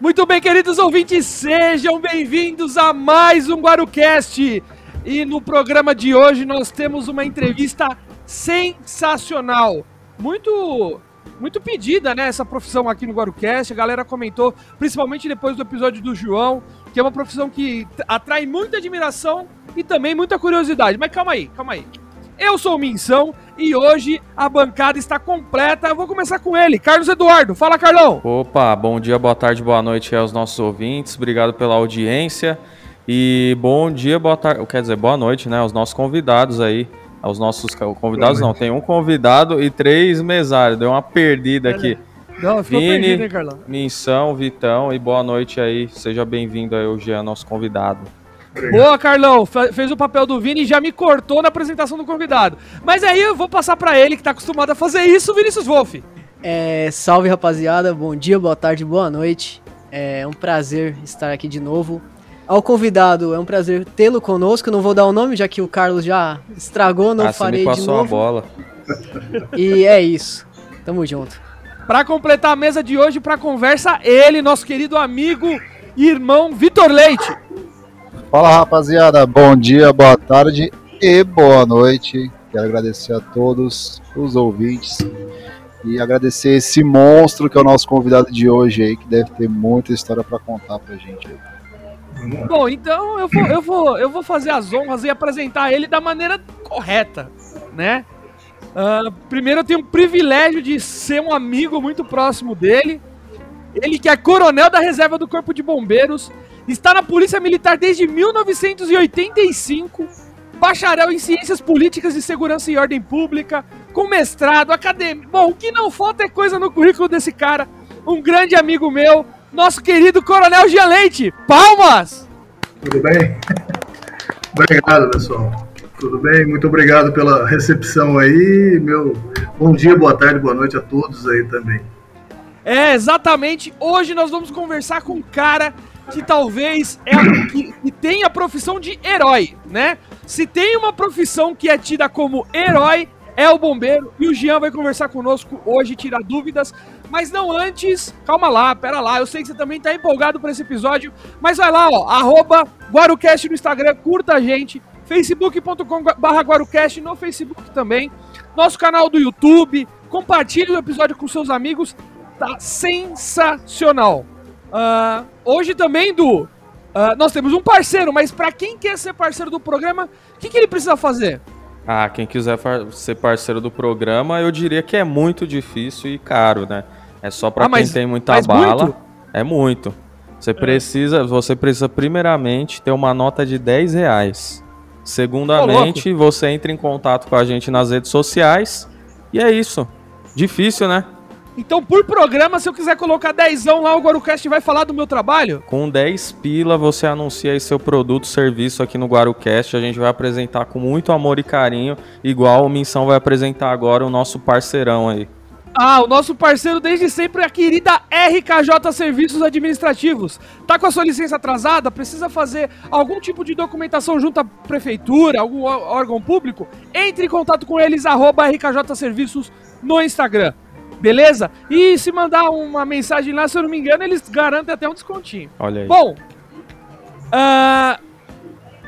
Muito bem, queridos ouvintes, sejam bem-vindos a mais um Guarucast. E no programa de hoje nós temos uma entrevista sensacional. Muito muito pedida, né, essa profissão aqui no Guarucast. A galera comentou, principalmente depois do episódio do João, que é uma profissão que atrai muita admiração e também muita curiosidade. Mas calma aí, calma aí. Eu sou o Minção e hoje a bancada está completa. Eu vou começar com ele, Carlos Eduardo. Fala, Carlão. Opa, bom dia, boa tarde, boa noite aos nossos ouvintes. Obrigado pela audiência. E bom dia, boa tarde, quer dizer, boa noite, né, aos nossos convidados aí. Aos nossos convidados não, tem um convidado e três mesários. Deu uma perdida aqui. Não, ficou Vini, perdido, hein, Carlão? Minção, Vitão e boa noite aí. Seja bem-vindo aí, o Jean, nosso convidado. Boa, Carlão. Fez o papel do Vini e já me cortou na apresentação do convidado. Mas aí eu vou passar para ele, que tá acostumado a fazer isso, Vinícius Wolff. É, salve, rapaziada. Bom dia, boa tarde, boa noite. É um prazer estar aqui de novo. Ao convidado, é um prazer tê-lo conosco. Não vou dar o nome, já que o Carlos já estragou, não ah, farei me de novo. a bola. E é isso. Tamo junto. Para completar a mesa de hoje, para conversa, ele, nosso querido amigo e irmão Vitor Leite. Fala rapaziada, bom dia, boa tarde e boa noite. Quero agradecer a todos os ouvintes e agradecer esse monstro que é o nosso convidado de hoje aí, que deve ter muita história para contar pra gente. Bom, então eu vou, eu, vou, eu vou fazer as honras e apresentar ele da maneira correta, né? Uh, primeiro eu tenho o privilégio de ser um amigo muito próximo dele. Ele que é coronel da reserva do Corpo de Bombeiros, Está na Polícia Militar desde 1985. Bacharel em Ciências Políticas e Segurança e Ordem Pública, com mestrado, acadêmico. Bom, o que não falta é coisa no currículo desse cara. Um grande amigo meu, nosso querido Coronel Gia Leite. Palmas! Tudo bem? obrigado, pessoal. Tudo bem? Muito obrigado pela recepção aí. Meu bom dia, boa tarde, boa noite a todos aí também. É, exatamente. Hoje nós vamos conversar com um cara que talvez é a, que, que tem a profissão de herói, né? Se tem uma profissão que é tida como herói, é o bombeiro. E o Jean vai conversar conosco hoje, tirar dúvidas. Mas não antes, calma lá, pera lá. Eu sei que você também tá empolgado para esse episódio. Mas vai lá, ó, arroba Guarucast no Instagram, curta a gente. facebook.com barra Guarucast no Facebook também. Nosso canal do YouTube. Compartilhe o episódio com seus amigos. Tá sensacional. Uh, hoje também, do uh, nós temos um parceiro, mas para quem quer ser parceiro do programa, o que, que ele precisa fazer? Ah, quem quiser ser parceiro do programa, eu diria que é muito difícil e caro, né? É só para ah, quem tem muita bala. Muito? É muito. Você é. precisa, você precisa primeiramente ter uma nota de 10 reais. Segundamente, você entra em contato com a gente nas redes sociais. E é isso. Difícil, né? Então, por programa, se eu quiser colocar 10 lá, o Guarucast vai falar do meu trabalho? Com 10 pila, você anuncia aí seu produto, serviço aqui no Guarucast. A gente vai apresentar com muito amor e carinho, igual o Missão vai apresentar agora o nosso parceirão aí. Ah, o nosso parceiro desde sempre é a querida RKJ Serviços Administrativos. Tá com a sua licença atrasada? Precisa fazer algum tipo de documentação junto à prefeitura, algum órgão público? Entre em contato com eles, arroba RKJ Serviços no Instagram. Beleza? E se mandar uma mensagem lá, se eu não me engano, eles garantem até um descontinho. Olha aí. Bom, uh,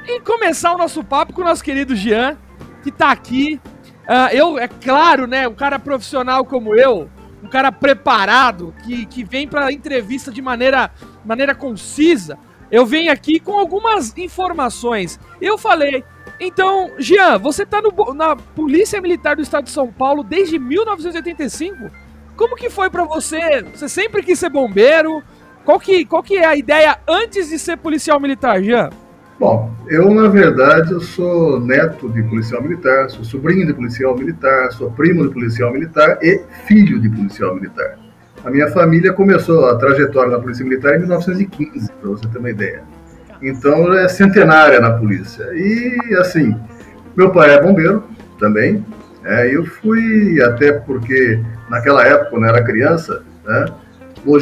e começar o nosso papo com o nosso querido Jean, que tá aqui. Uh, eu, é claro, né, um cara profissional como eu, um cara preparado, que, que vem pra entrevista de maneira, maneira concisa, eu venho aqui com algumas informações. Eu falei, então, Jean, você tá no, na Polícia Militar do Estado de São Paulo desde 1985? Como que foi para você? Você sempre quis ser bombeiro? Qual que, qual que é a ideia antes de ser policial militar, Jean? Bom, eu na verdade eu sou neto de policial militar, sou sobrinho de policial militar, sou primo de policial militar e filho de policial militar. A minha família começou a trajetória na polícia militar em 1915, para você ter uma ideia. Então é centenária na polícia. E assim, meu pai é bombeiro também. É, eu fui até porque naquela época, quando eu era criança, né,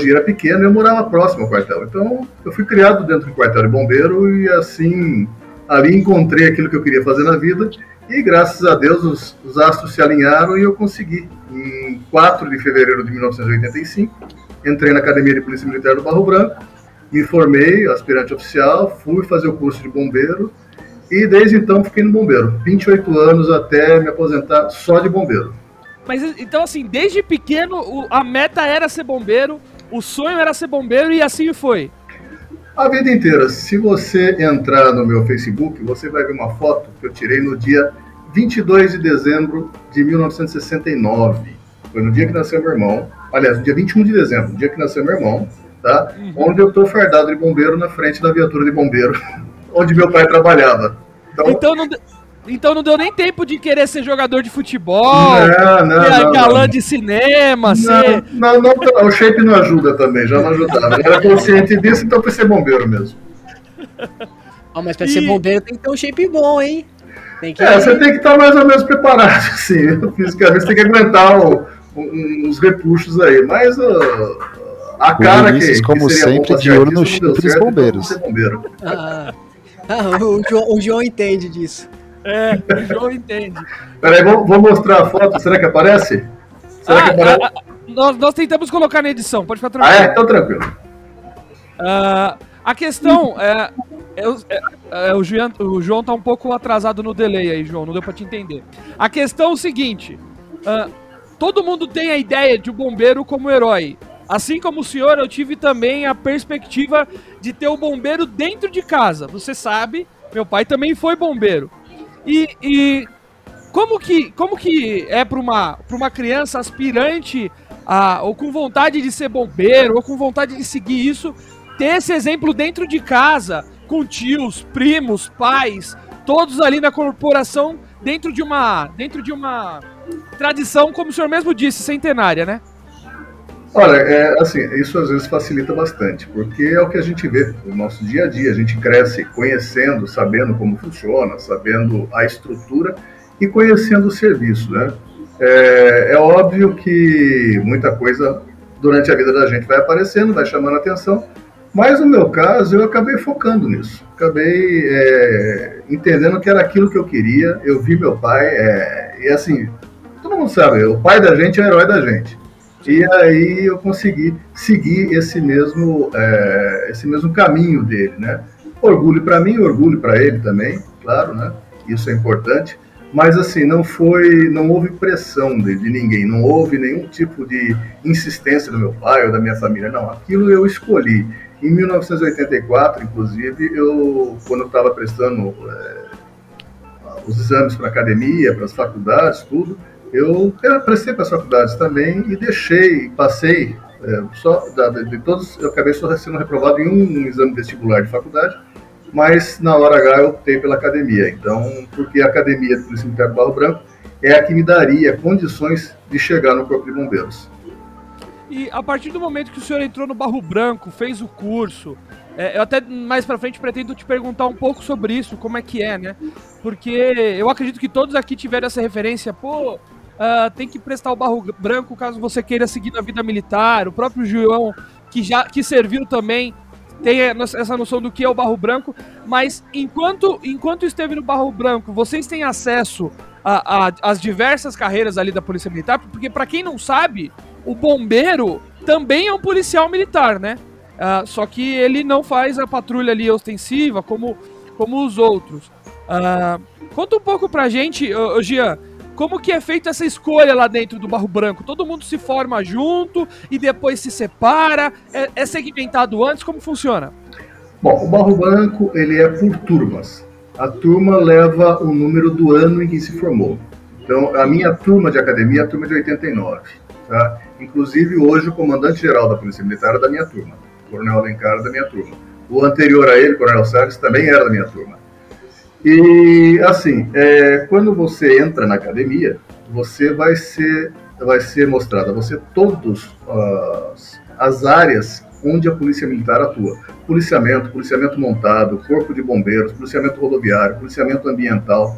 era pequeno e eu morava próximo ao quartel. Então, eu fui criado dentro do quartel de bombeiro e, assim, ali encontrei aquilo que eu queria fazer na vida e, graças a Deus, os, os astros se alinharam e eu consegui. Em 4 de fevereiro de 1985, entrei na Academia de Polícia Militar do Barro Branco, me formei, aspirante oficial, fui fazer o curso de bombeiro e desde então fiquei no bombeiro. 28 anos até me aposentar só de bombeiro. Mas então, assim, desde pequeno a meta era ser bombeiro, o sonho era ser bombeiro e assim foi. A vida inteira. Se você entrar no meu Facebook, você vai ver uma foto que eu tirei no dia 22 de dezembro de 1969. Foi no dia que nasceu meu irmão. Aliás, no dia 21 de dezembro, no dia que nasceu meu irmão, tá? Uhum. Onde eu tô fardado de bombeiro na frente da viatura de bombeiro, onde meu pai trabalhava. Então, então não, então não deu nem tempo de querer ser jogador de futebol, não, não, ser não, galã não. de cinema, não, ser... Não, não, o shape não ajuda também, já não ajudava. Eu era consciente disso, então foi ser bombeiro mesmo. Oh, mas pra e... ser bombeiro tem que ter um shape bom, hein? Tem que... É, você tem que estar mais ou menos preparado, assim, fisicamente, você tem que aguentar o, uns repuxos aí, mas uh, a cara que, como que sempre, de olho no chip dos bombeiros. Bombeiro. Ah, o, João, o João entende disso. É, o João entende. Peraí, vou, vou mostrar a foto. Será que aparece? Será ah, que aparece? A, a, nós, nós tentamos colocar na edição, pode ficar tranquilo. Ah, é? Então tranquilo. Uh, a questão é, é, é, é, o, João, o João tá um pouco atrasado no delay aí, João, não deu pra te entender. A questão é o seguinte: uh, todo mundo tem a ideia de um bombeiro como herói. Assim como o senhor, eu tive também a perspectiva de ter o bombeiro dentro de casa. Você sabe, meu pai também foi bombeiro. E, e como, que, como que é para uma, uma criança aspirante a, ou com vontade de ser bombeiro, ou com vontade de seguir isso, ter esse exemplo dentro de casa, com tios, primos, pais, todos ali na corporação, dentro de uma, dentro de uma tradição, como o senhor mesmo disse, centenária, né? Olha, é, assim, isso às vezes facilita bastante, porque é o que a gente vê no nosso dia a dia. A gente cresce conhecendo, sabendo como funciona, sabendo a estrutura e conhecendo o serviço, né? É, é óbvio que muita coisa durante a vida da gente vai aparecendo, vai chamando atenção, mas no meu caso eu acabei focando nisso. Acabei é, entendendo que era aquilo que eu queria. Eu vi meu pai, é, e assim, todo mundo sabe, o pai da gente é o herói da gente. E aí eu consegui seguir esse mesmo, é, esse mesmo caminho dele, né? Orgulho para mim, orgulho para ele também, claro, né? Isso é importante. Mas assim, não foi, não houve pressão de, de ninguém, não houve nenhum tipo de insistência do meu pai ou da minha família, não. Aquilo eu escolhi. Em 1984, inclusive, eu, quando eu estava prestando é, os exames para academia, para as faculdades, tudo, eu, prestei para as faculdades também e deixei, passei, é, só de, todos, eu acabei só sendo reprovado em um, exame vestibular de faculdade, mas na hora H eu optei pela academia. Então, porque a academia do Polícia Militar do Barro Branco é a que me daria condições de chegar no Corpo de Bombeiros. E a partir do momento que o senhor entrou no Barro Branco, fez o curso, é, eu até mais pra frente pretendo te perguntar um pouco sobre isso, como é que é, né? Porque eu acredito que todos aqui tiveram essa referência, pô, uh, tem que prestar o barro branco caso você queira seguir na vida militar. O próprio João, que já que serviu também, tem essa noção do que é o barro branco. Mas enquanto, enquanto esteve no barro branco, vocês têm acesso às diversas carreiras ali da Polícia Militar? Porque, para quem não sabe, o bombeiro também é um policial militar, né? Uh, só que ele não faz a patrulha ali ostensiva como, como os outros. Uh, conta um pouco pra gente, uh, Gian, como que é feita essa escolha lá dentro do Barro Branco? Todo mundo se forma junto e depois se separa? É, é segmentado antes? Como funciona? Bom, o Barro Branco ele é por turmas. A turma leva o número do ano em que se formou. Então, a minha turma de academia é a turma de 89. Tá? Inclusive, hoje, o comandante-geral da Polícia Militar é da minha turma. O Coronel Alencar é da minha turma. O anterior a ele, Coronel Salles, também era da minha turma. E assim, é, quando você entra na academia, você vai ser, vai ser mostrado a você todas as, as áreas onde a polícia militar atua. Policiamento, policiamento montado, corpo de bombeiros, policiamento rodoviário, policiamento ambiental.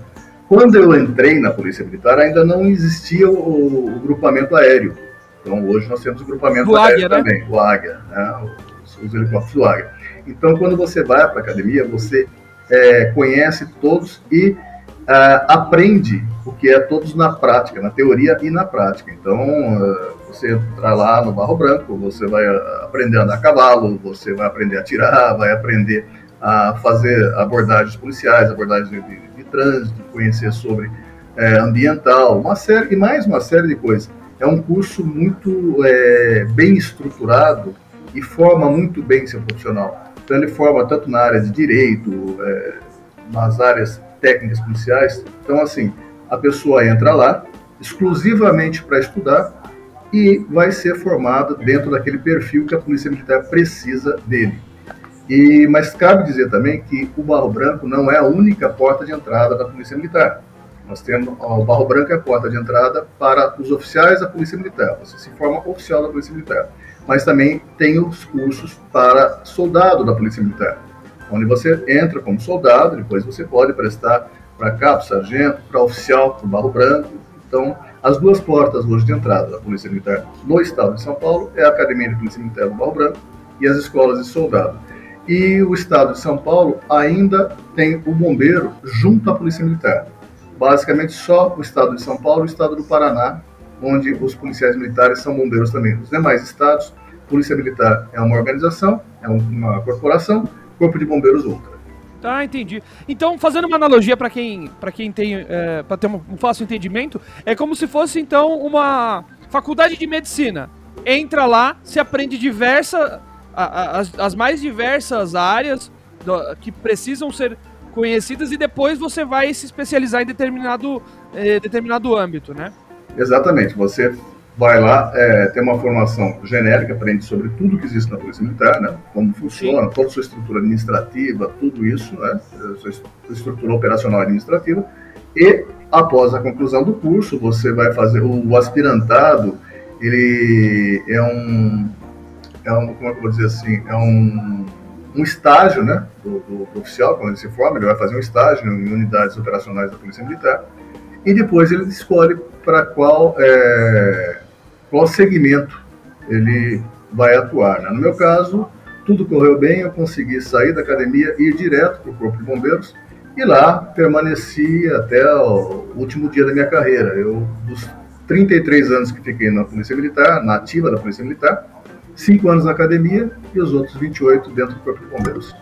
Quando eu entrei na polícia militar, ainda não existia o, o grupamento aéreo. Então hoje nós temos o grupamento do aéreo Águia, né? também, o Águia, né? os, os helicópteros do Águia. Então quando você vai para a academia, você é, conhece todos e uh, aprende o que é todos na prática, na teoria e na prática. Então, eh, você entrar lá no Barro Branco, você vai eh, aprender a andar a cavalo, você vai aprender a tirar, vai aprender a fazer abordagens policiais, abordagens de, de, de trânsito, conhecer sobre é, ambiental, uma série e mais uma série de coisas. É um curso muito é, bem estruturado e forma muito bem seu profissional. Então ele forma tanto na área de direito, é, nas áreas técnicas policiais. Então assim, a pessoa entra lá exclusivamente para estudar e vai ser formada dentro daquele perfil que a Polícia Militar precisa dele. E, mas cabe dizer também que o Barro Branco não é a única porta de entrada da Polícia Militar. Nós temos o Barro Branco é a porta de entrada para os oficiais da Polícia Militar. Você se forma oficial da Polícia Militar. Mas também tem os cursos para soldado da Polícia Militar, onde você entra como soldado, depois você pode prestar para cabo, sargento, para oficial, para Barro Branco. Então, as duas portas hoje de entrada da Polícia Militar no estado de São Paulo é a Academia de Polícia Militar do Barro Branco e as escolas de soldado. E o estado de São Paulo ainda tem o bombeiro junto à Polícia Militar. Basicamente só o estado de São Paulo e o estado do Paraná, onde os policiais militares são bombeiros também. Os demais estados, Polícia Militar é uma organização, é uma corporação, Corpo de Bombeiros outra. Tá, entendi. Então, fazendo uma analogia para quem, quem tem, é, para ter um, um fácil entendimento, é como se fosse então uma faculdade de medicina. Entra lá, se aprende diversa, a, a, as, as, mais diversas áreas do, que precisam ser conhecidas e depois você vai se especializar em determinado, eh, determinado âmbito, né? Exatamente. Você vai lá, é, tem uma formação genérica, aprende sobre tudo que existe na Polícia Militar, né? Como funciona, Sim. toda a sua estrutura administrativa, tudo isso, né? Sua estrutura operacional administrativa. E após a conclusão do curso, você vai fazer o, aspirantado, ele é um, é um, como é que eu vou dizer assim, é um, um estágio, né? Do, do, do oficial, quando ele se forma, ele vai fazer um estágio em unidades operacionais da Polícia Militar. E depois ele escolhe para qual é, qual segmento ele vai atuar. Né? No meu caso, tudo correu bem, eu consegui sair da academia e ir direto para o Corpo de Bombeiros e lá permaneci até o último dia da minha carreira. Eu, dos 33 anos que fiquei na Polícia Militar, na ativa da Polícia Militar, 5 anos na academia e os outros 28 dentro do Corpo de Bombeiros.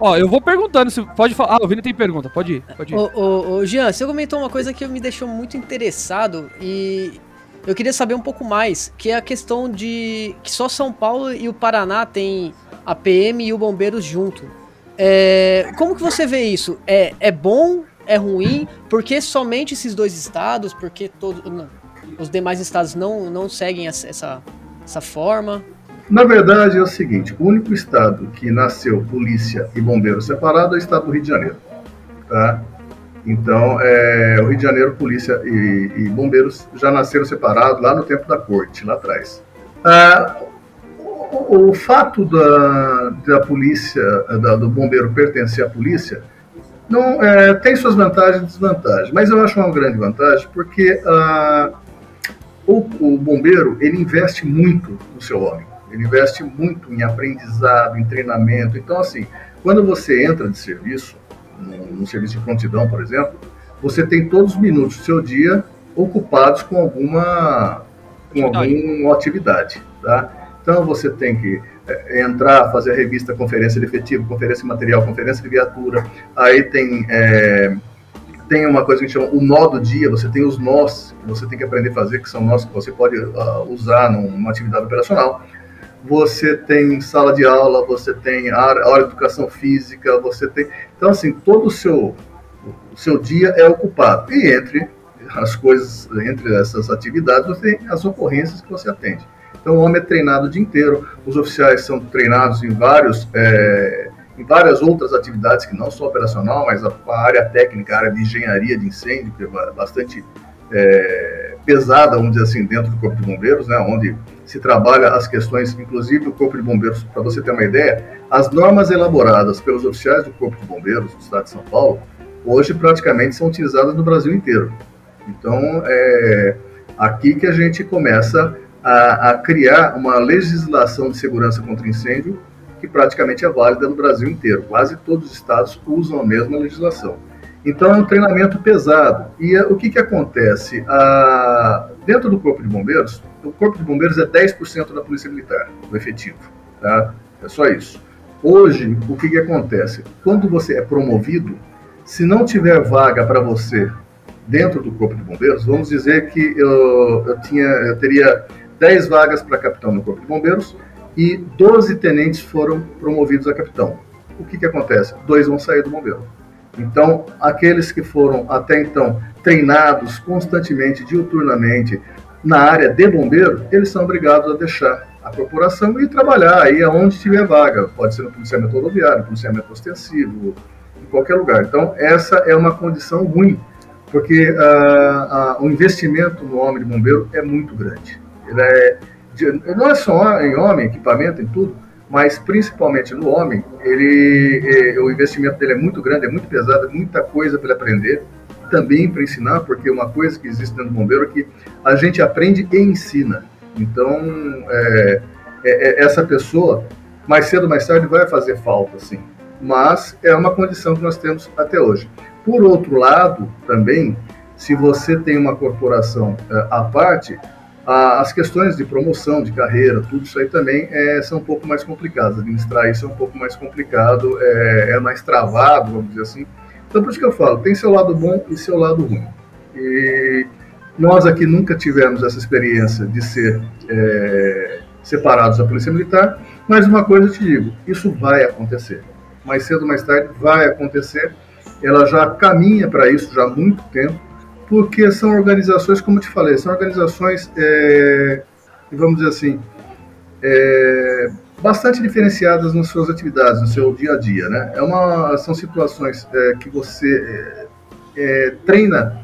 Ó, eu vou perguntando se pode falar. Ah, o Vini tem pergunta, pode ir, pode ir. Ô, ô, ô, Jean, você comentou uma coisa que me deixou muito interessado e eu queria saber um pouco mais, que é a questão de que só São Paulo e o Paraná tem a PM e o Bombeiros junto. É, como que você vê isso? É, é bom? É ruim? Por que somente esses dois estados? Por que todos, os demais estados não, não seguem essa, essa forma? Na verdade é o seguinte, o único estado que nasceu polícia e bombeiro separado é o estado do Rio de Janeiro. Tá? Então, é, o Rio de Janeiro, polícia e, e, bombeiros já nasceram separados lá no tempo da corte, lá atrás. Ah, o, o, fato da, da polícia, da, do bombeiro pertencer à polícia, não é, tem suas vantagens e desvantagens, mas eu acho uma grande vantagem porque ah, o, o bombeiro ele investe muito no seu homem, ele investe muito em aprendizado, em treinamento. Então, assim, quando você entra de serviço, no, no serviço de prontidão, por exemplo, você tem todos os minutos do seu dia ocupados com alguma, com alguma atividade, tá? Então você tem que é, entrar, fazer a revista conferência de efetivo, conferência de material, conferência de viatura, aí tem é, tem uma coisa que a gente chama o nó do dia, você tem os nós que você tem que aprender a fazer, que são nós que você pode uh, usar numa atividade operacional você tem sala de aula, você tem a hora de educação física, você tem. Então, assim, todo o seu, o seu dia é ocupado. E entre as coisas, entre essas atividades, você tem as ocorrências que você atende. Então, o homem é treinado o dia inteiro, os oficiais são treinados em vários. É, em várias outras atividades que não só operacional, mas a, a, área técnica, a área de engenharia de incêndio, que é bastante é, pesada, vamos dizer assim, dentro do Corpo de Bombeiros, né, onde se trabalha as questões, inclusive o Corpo de Bombeiros, para você ter uma ideia, as normas elaboradas pelos oficiais do Corpo de Bombeiros do Estado de São Paulo, hoje praticamente são utilizadas no Brasil inteiro. Então, é aqui que a gente começa a, a criar uma legislação de segurança contra incêndio que praticamente é válida no Brasil inteiro. Quase todos os estados usam a mesma legislação. Então é um treinamento pesado. E o que, que acontece? Ah, dentro do Corpo de Bombeiros, o Corpo de Bombeiros é 10% da Polícia Militar, o efetivo. Tá? É só isso. Hoje, o que, que acontece? Quando você é promovido, se não tiver vaga para você dentro do Corpo de Bombeiros, vamos dizer que eu, eu, tinha, eu teria 10 vagas para capitão no Corpo de Bombeiros e 12 tenentes foram promovidos a capitão. O que, que acontece? Dois vão sair do bombeiro. Então, aqueles que foram até então treinados constantemente, diuturnamente, na área de bombeiro, eles são obrigados a deixar a corporação e trabalhar aí aonde tiver vaga. Pode ser no policiamento rodoviário, policiamento ostensivo, em qualquer lugar. Então, essa é uma condição ruim, porque uh, o investimento no homem de bombeiro é muito grande. Ele é, não é só em homem, equipamento, em tudo, mas principalmente no homem, ele, o investimento dele é muito grande, é muito pesado, é muita coisa para aprender, também para ensinar, porque uma coisa que existe dentro do bombeiro é que a gente aprende e ensina. Então, é, é, essa pessoa, mais cedo ou mais tarde, vai fazer falta, sim. Mas é uma condição que nós temos até hoje. Por outro lado, também, se você tem uma corporação é, à parte, as questões de promoção, de carreira, tudo isso aí também é, são um pouco mais complicadas. Administrar isso é um pouco mais complicado, é, é, mais travado, vamos dizer assim. Então, por isso que eu falo, tem seu lado bom e seu lado ruim. E nós aqui nunca tivemos essa experiência de ser é, separados da Polícia Militar, mas uma coisa eu te digo, isso vai acontecer. Mais cedo ou mais tarde vai acontecer. Ela já caminha para isso já há muito tempo porque são organizações, como eu te falei, são organizações, é, vamos dizer assim, é, bastante diferenciadas nas suas atividades, no seu dia a dia, né? É uma, são situações é, que você é, é, treina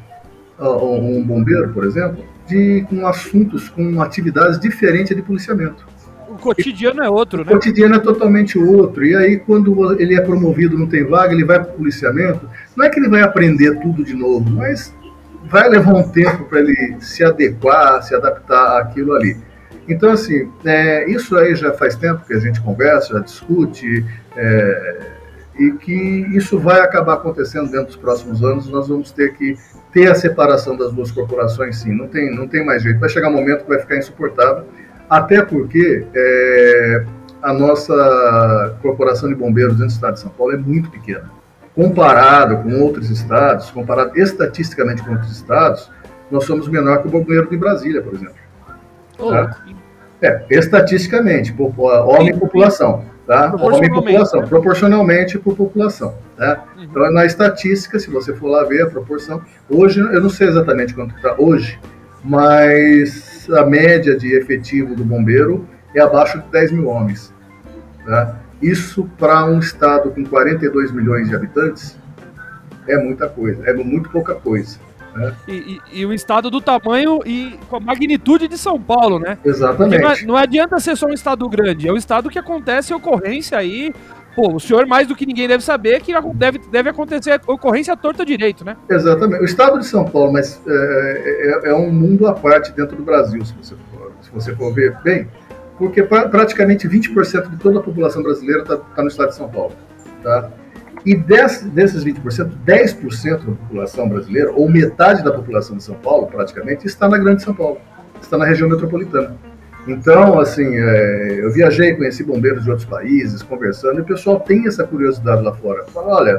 um bombeiro, por exemplo, de, com assuntos, com atividades diferentes de policiamento. O cotidiano é outro, né? O cotidiano é totalmente outro. E aí, quando ele é promovido, não tem vaga, ele vai para o policiamento. Não é que ele vai aprender tudo de novo, mas vai levar um tempo para ele se adequar, se adaptar àquilo ali. Então, assim, é, isso aí já faz tempo que a gente conversa, já discute, é, e que isso vai acabar acontecendo dentro dos próximos anos. Nós vamos ter que ter a separação das duas corporações, sim, não tem, não tem mais jeito. Vai chegar um momento que vai ficar insuportável, até porque é, a nossa corporação de bombeiros dentro do estado de São Paulo é muito pequena comparado com outros estados, comparado estatisticamente com outros estados, nós somos menor que o bombeiro de Brasília, por exemplo. Oh. Tá? É, estatisticamente, homem e população. Tá? Homem e população, proporcionalmente por população. Tá? Uhum. Então, na estatística, se você for lá ver a proporção, hoje, eu não sei exatamente quanto está hoje, mas a média de efetivo do bombeiro é abaixo de 10 mil homens. Tá? Isso para um estado com 42 milhões de habitantes é muita coisa, é muito pouca coisa. Né? E, e, e, um estado do tamanho e com a magnitude de São Paulo, né? Exatamente. Não, é, não, adianta ser só um estado grande, é um estado que acontece ocorrência aí. Pô, o senhor mais do que ninguém deve saber que deve, deve acontecer ocorrência torta direito, né? Exatamente. O estado de São Paulo, mas é, é, é um mundo à parte dentro do Brasil, se você for, se você for ver bem porque pra, praticamente 20% de toda a população brasileira está tá no estado de São Paulo. Tá? E des, desses 20%, 10% da população brasileira, ou metade da população de São Paulo, praticamente, está na Grande São Paulo, está na região metropolitana. Então, assim, é, eu viajei, conheci bombeiros de outros países, conversando, e o pessoal tem essa curiosidade lá fora. Fala, olha,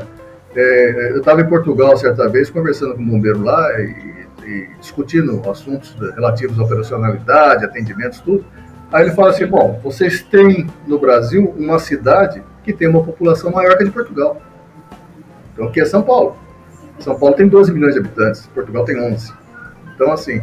é, eu estava em Portugal certa vez, conversando com um bombeiro lá e, e discutindo assuntos relativos à operacionalidade, atendimentos, tudo. Aí ele fala assim: bom, vocês têm no Brasil uma cidade que tem uma população maior que a de Portugal. Então aqui é São Paulo. São Paulo tem 12 milhões de habitantes, Portugal tem 11. Então, assim,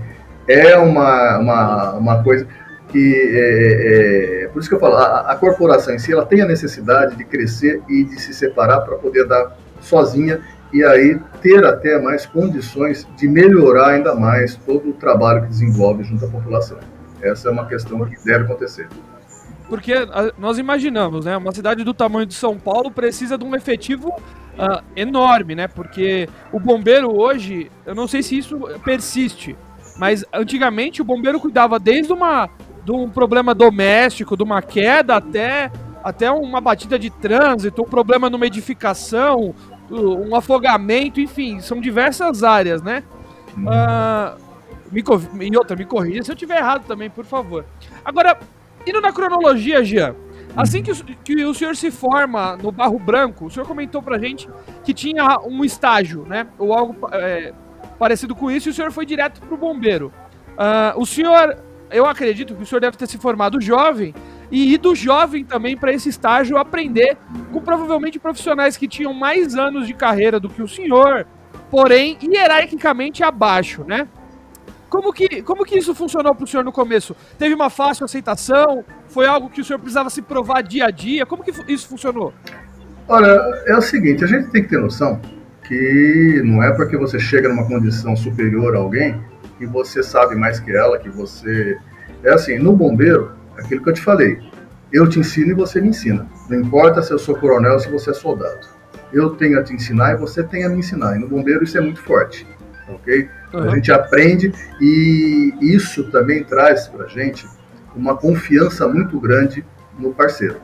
é uma, uma, uma coisa que. É, é, é, por isso que eu falo, a, a corporação em si ela tem a necessidade de crescer e de se separar para poder dar sozinha e aí ter até mais condições de melhorar ainda mais todo o trabalho que desenvolve junto à população. Essa é uma questão que deve acontecer. Porque nós imaginamos, né? Uma cidade do tamanho de São Paulo precisa de um efetivo uh, enorme, né? Porque o bombeiro hoje, eu não sei se isso persiste, mas antigamente o bombeiro cuidava desde uma, de um problema doméstico, de uma queda até até uma batida de trânsito, um problema numa edificação, um afogamento, enfim, são diversas áreas, né? Uh, me, e outra, me corrija se eu tiver errado também, por favor. Agora, indo na cronologia, Jean, assim que o, que o senhor se forma no Barro Branco, o senhor comentou pra gente que tinha um estágio, né? Ou algo é, parecido com isso, e o senhor foi direto pro bombeiro. Uh, o senhor, eu acredito que o senhor deve ter se formado jovem, e ir do jovem também para esse estágio aprender com provavelmente profissionais que tinham mais anos de carreira do que o senhor, porém hierarquicamente abaixo, né? Como que, como que isso funcionou para o senhor no começo? Teve uma fácil aceitação? Foi algo que o senhor precisava se provar dia a dia? Como que isso funcionou? Olha, é o seguinte, a gente tem que ter noção que não é porque você chega numa condição superior a alguém que você sabe mais que ela, que você... É assim, no bombeiro, aquilo que eu te falei. Eu te ensino e você me ensina. Não importa se eu sou coronel ou se você é soldado. Eu tenho a te ensinar e você tem a me ensinar. E no bombeiro isso é muito forte, ok? Uhum. A gente aprende e isso também traz para gente uma confiança muito grande no parceiro,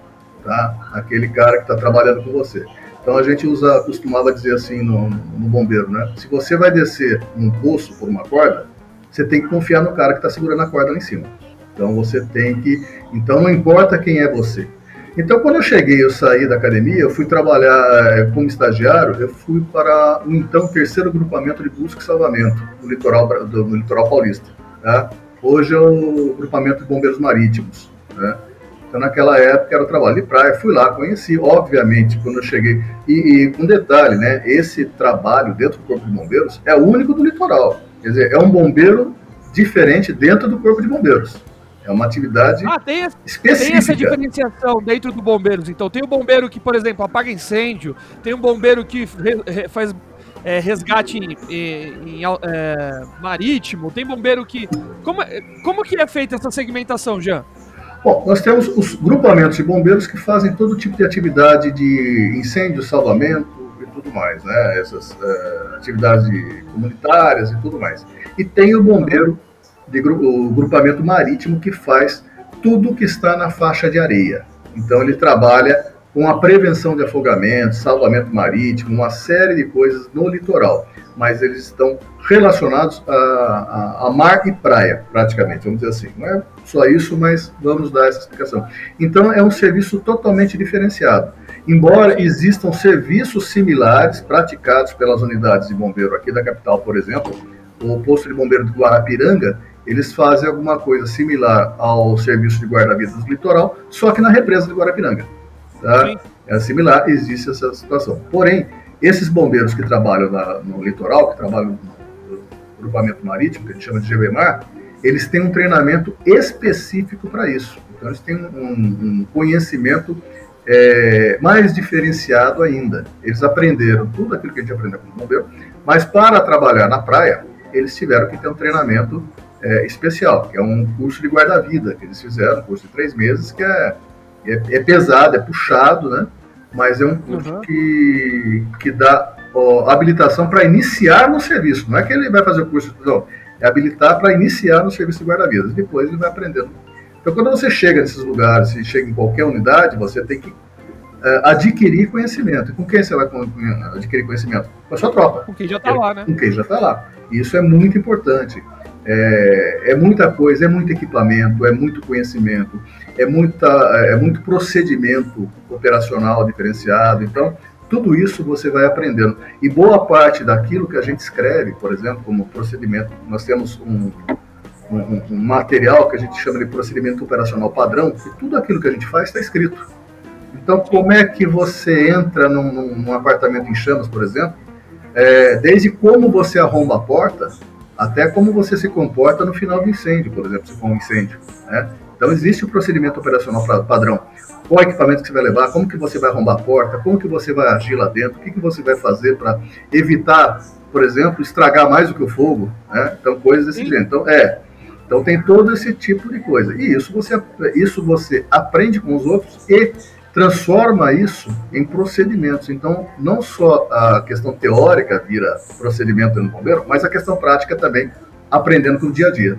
tá? Aquele cara que está trabalhando com você. Então a gente usa, costumava dizer assim no, no bombeiro, né? Se você vai descer um poço por uma corda, você tem que confiar no cara que está segurando a corda lá em cima. Então você tem que. Então não importa quem é você. Então quando eu cheguei, eu saí da academia, eu fui trabalhar eh, como estagiário, eu fui para o então terceiro grupamento de busca e salvamento no litoral, do, litoral paulista. Tá? Hoje é o grupamento de bombeiros marítimos. Né? Então, naquela época era trabalho de praia, fui lá, conheci, obviamente, quando eu cheguei. E, e um detalhe, né? Esse trabalho dentro do Corpo de Bombeiros é o único do litoral. Quer dizer, é um bombeiro diferente dentro do Corpo de Bombeiros. É uma atividade ah, tem, específica. Tem essa diferenciação dentro do bombeiros. Então, tem o bombeiro que, por exemplo, apaga incêndio, tem um bombeiro que re, re, faz é, resgate em, em, em é, marítimo, tem bombeiro que. Como, como que é feita essa segmentação, Jean? Bom, nós temos os grupamentos de bombeiros que fazem todo tipo de atividade de incêndio, salvamento e tudo mais, né? Essas é, atividades comunitárias e tudo mais. E tem o bombeiro de, o grupamento marítimo que faz tudo que está na faixa de areia. Então ele trabalha com a prevenção de afogamento, salvamento marítimo, uma série de coisas no litoral, mas eles estão relacionados a, a, a, mar e praia, praticamente, vamos dizer assim. Não é só isso, mas vamos dar essa explicação. Então é um serviço totalmente diferenciado. Embora existam serviços similares praticados pelas unidades de bombeiro aqui da capital, por exemplo, o posto de bombeiro de Guarapiranga, eles fazem alguma coisa similar ao serviço de guarda-vidas do litoral, só que na represa de Guarapiranga. Tá? É similar, existe essa situação. Porém, esses bombeiros que trabalham na, no litoral, que trabalham no grupamento marítimo, que a gente chama de GBMAR, eles têm um treinamento específico para isso. Então, eles têm um, um conhecimento é, mais diferenciado ainda. Eles aprenderam tudo aquilo que a gente aprendeu como bombeiro, mas para trabalhar na praia, eles tiveram que ter um treinamento é, especial, que é um curso de guarda-vida que eles fizeram, um curso de três meses, que é, é, é pesado, é puxado, né? Mas é um curso uhum. que, que dá ó, habilitação para iniciar no serviço. Não é que ele vai fazer o curso, não. É habilitar para iniciar no serviço de guarda-vidas. Depois ele vai aprendendo. Então, quando você chega nesses lugares, e chega em qualquer unidade, você tem que é, adquirir conhecimento. E com quem você vai adquirir conhecimento? Com a sua tropa. Com quem já está lá, né? Com quem já está lá. Isso é muito importante. É, é, muita coisa, é muito equipamento, é muito conhecimento, é, muita, é muito procedimento operacional diferenciado. Então, tudo isso você vai aprendendo. E boa parte daquilo que a gente escreve, por exemplo, como procedimento, nós temos um, um, um material que a gente chama de procedimento operacional padrão, e tudo aquilo que a gente faz está escrito. Então, como é que você entra num, num apartamento em chamas, por exemplo, é, desde como você arromba a porta até como você se comporta no final do incêndio, por exemplo, se for um incêndio. Né? Então existe o um procedimento operacional padrão. Qual equipamento que você vai levar, como que você vai arrombar a porta, como que você vai agir lá dentro, o que, que você vai fazer para evitar, por exemplo, estragar mais do que o fogo, né? Então coisas desse jeito. Então, é, então tem todo esse tipo de coisa. E isso você, isso você aprende com os outros e transforma isso em procedimentos. Então, não só a questão teórica vira procedimento no bombeiro, mas a questão prática também, aprendendo com o dia a dia.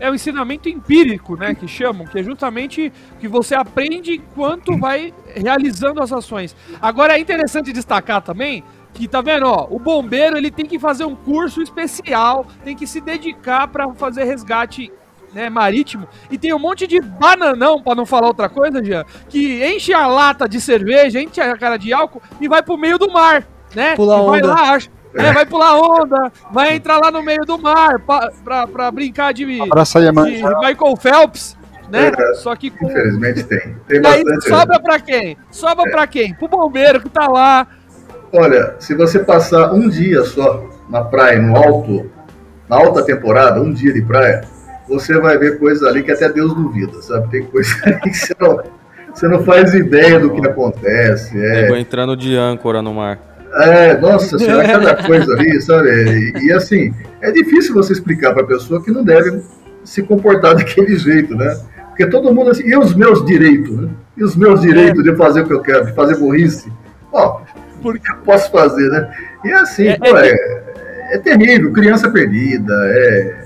é o ensinamento empírico, né, que chamam, que é justamente que você aprende enquanto vai realizando as ações. Agora é interessante destacar também que tá vendo, ó, o bombeiro ele tem que fazer um curso especial, tem que se dedicar para fazer resgate né, marítimo, e tem um monte de bananão, para não falar outra coisa, Jean, que enche a lata de cerveja, enche a cara de álcool e vai pro meio do mar, né? Pular e vai onda. lá, é, vai pular onda, vai entrar lá no meio do mar pra, pra, pra brincar de, Pra sair a de. Michael Phelps, né? É, Só que com... Infelizmente tem. Tem E aí sobra pra quem? Sobra É. pra quem? Pro bombeiro que tá lá. Olha, se você passar um dia só na praia, no alto, na alta temporada, um dia de praia, você vai ver coisas ali que até Deus duvida, sabe? Tem coisa ali que você não, você não faz ideia do que acontece. É, Nego entrando de âncora no mar. é nossa senhora, cada coisa ali, sabe? E, e, assim, é difícil você explicar para a pessoa que não deve se comportar daquele jeito, né? Porque todo mundo assim, e os meus direitos, né? E os meus direitos de fazer o que eu quero, de fazer burrice? Ó, por que eu posso fazer, né? E assim, É- pô, é, é terrível, criança perdida, é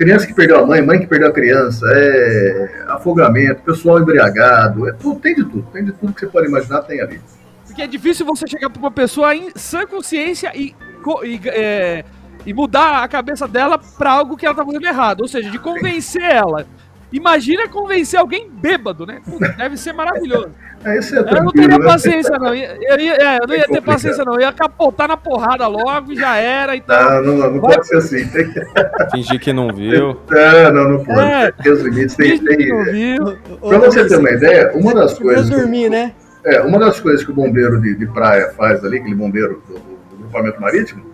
criança que perdeu a mãe, mãe que perdeu a criança, é afogamento, pessoal embriagado, é tudo, tem de tudo, tem de tudo que você pode imaginar, tem ali. Porque é difícil você chegar pra uma pessoa em sã consciência e, e, é, e mudar a cabeça dela pra algo que ela tá fazendo errado. Ou seja, de convencer ela. Imagina convencer alguém bêbado, né? Puta, deve ser maravilhoso. É, é Eu não teria né? paciência, não. Eu, ia- é, eu não É ia ter paciência, não. Eu ia capotar na porrada logo e já era. Então, Não, não, não Vai- pode ser assim. Tem que... Fingir que não viu. Não, não, não pode. É. Tem os limites. Tem, que não tem... viu. Pra você ter uma ideia, uma das coisas. dormir, né? É, uma das coisas que o bombeiro de, de praia faz ali, aquele bombeiro do, do- do grupamento marítimo,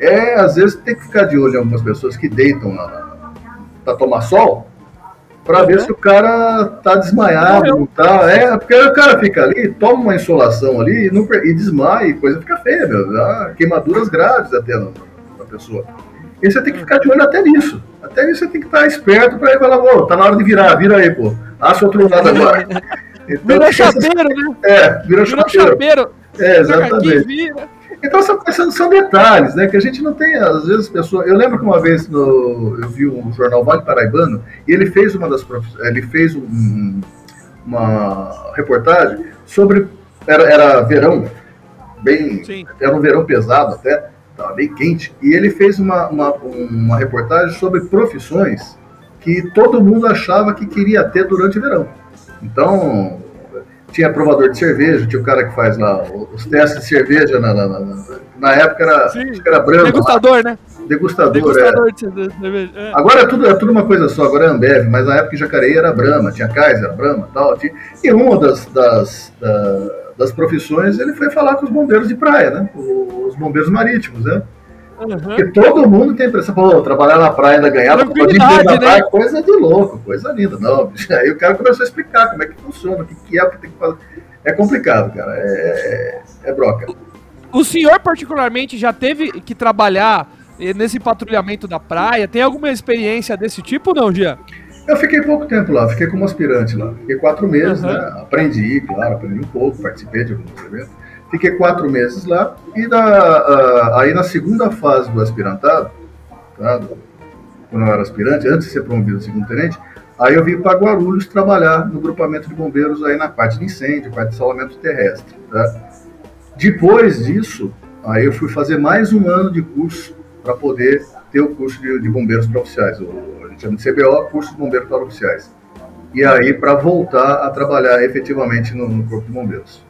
é às vezes tem que ficar de olho em algumas pessoas que deitam na, na, pra tomar sol, pra ver se o cara tá desmaiado, não tá. É, porque o cara fica ali, toma uma insolação ali e, não, e desmaia, e coisa fica feia, meu. Queimaduras graves até na, na pessoa. E você tem que ficar de olho até nisso. Até nisso você tem que estar esperto pra ir falar, ô, tá na hora de virar, vira aí, pô. Acha outro lado agora. Então, Virou chapeiro, né? é, virou Virou chapeiro. chapeiro. É, exatamente. Então são, são, são detalhes, né? Que a gente não tem, às vezes, pessoas. Eu lembro que uma vez no, eu vi um jornal Vale Paraibano e ele fez uma das prof- ele fez um- uma reportagem sobre. Era, era verão, bem. Sim. Era um verão pesado até, estava bem quente. E ele fez uma, uma, uma reportagem sobre profissões que todo mundo achava que queria ter durante o verão. Então, tinha provador de cerveja, tinha o cara que faz lá os testes de cerveja na, na, na, na época era, Sim. era branco, Degustador, né? degustador. é. Degustador de cerveja. É. Agora é tudo, é tudo uma coisa só, agora é Ambev, mas na época em Jacareí era Brahma, tinha Kaiser, Brahma tal. Tinha, e uma das, das, da- das profissões ele foi falar com os bombeiros de praia, né? Os bombeiros marítimos, né? Uhum. Porque todo mundo tem a impressão, pô, trabalhar na praia ainda Tranquilidade, na né? praia, coisa de louco, coisa linda. Não, aí o cara começou a explicar como é que funciona, o que, que é, o que tem que fazer. É complicado, cara. É, é broca. O senhor, particularmente, já teve que trabalhar eh, nesse patrulhamento da praia? Tem alguma experiência desse tipo não, Jean? Eu fiquei pouco tempo lá, fiquei como aspirante lá. Fiquei quatro meses, Uhum. né? Aprendi, claro, aprendi um pouco, participei de alguns eventos. Fiquei quatro meses lá e da, ah, aí na segunda fase do aspirantado, tá? do- quando eu era aspirante, antes de ser promovido a segundo tenente, aí eu vim para Guarulhos trabalhar no grupamento de bombeiros aí na parte de incêndio, parte de salvamento terrestre, tá? Depois disso, aí eu fui fazer mais um ano de curso para poder ter o curso de, de bombeiros para oficiais, o, a gente chama de CBO, curso de bombeiros para oficiais. E aí para voltar a trabalhar efetivamente no, no corpo de bombeiros.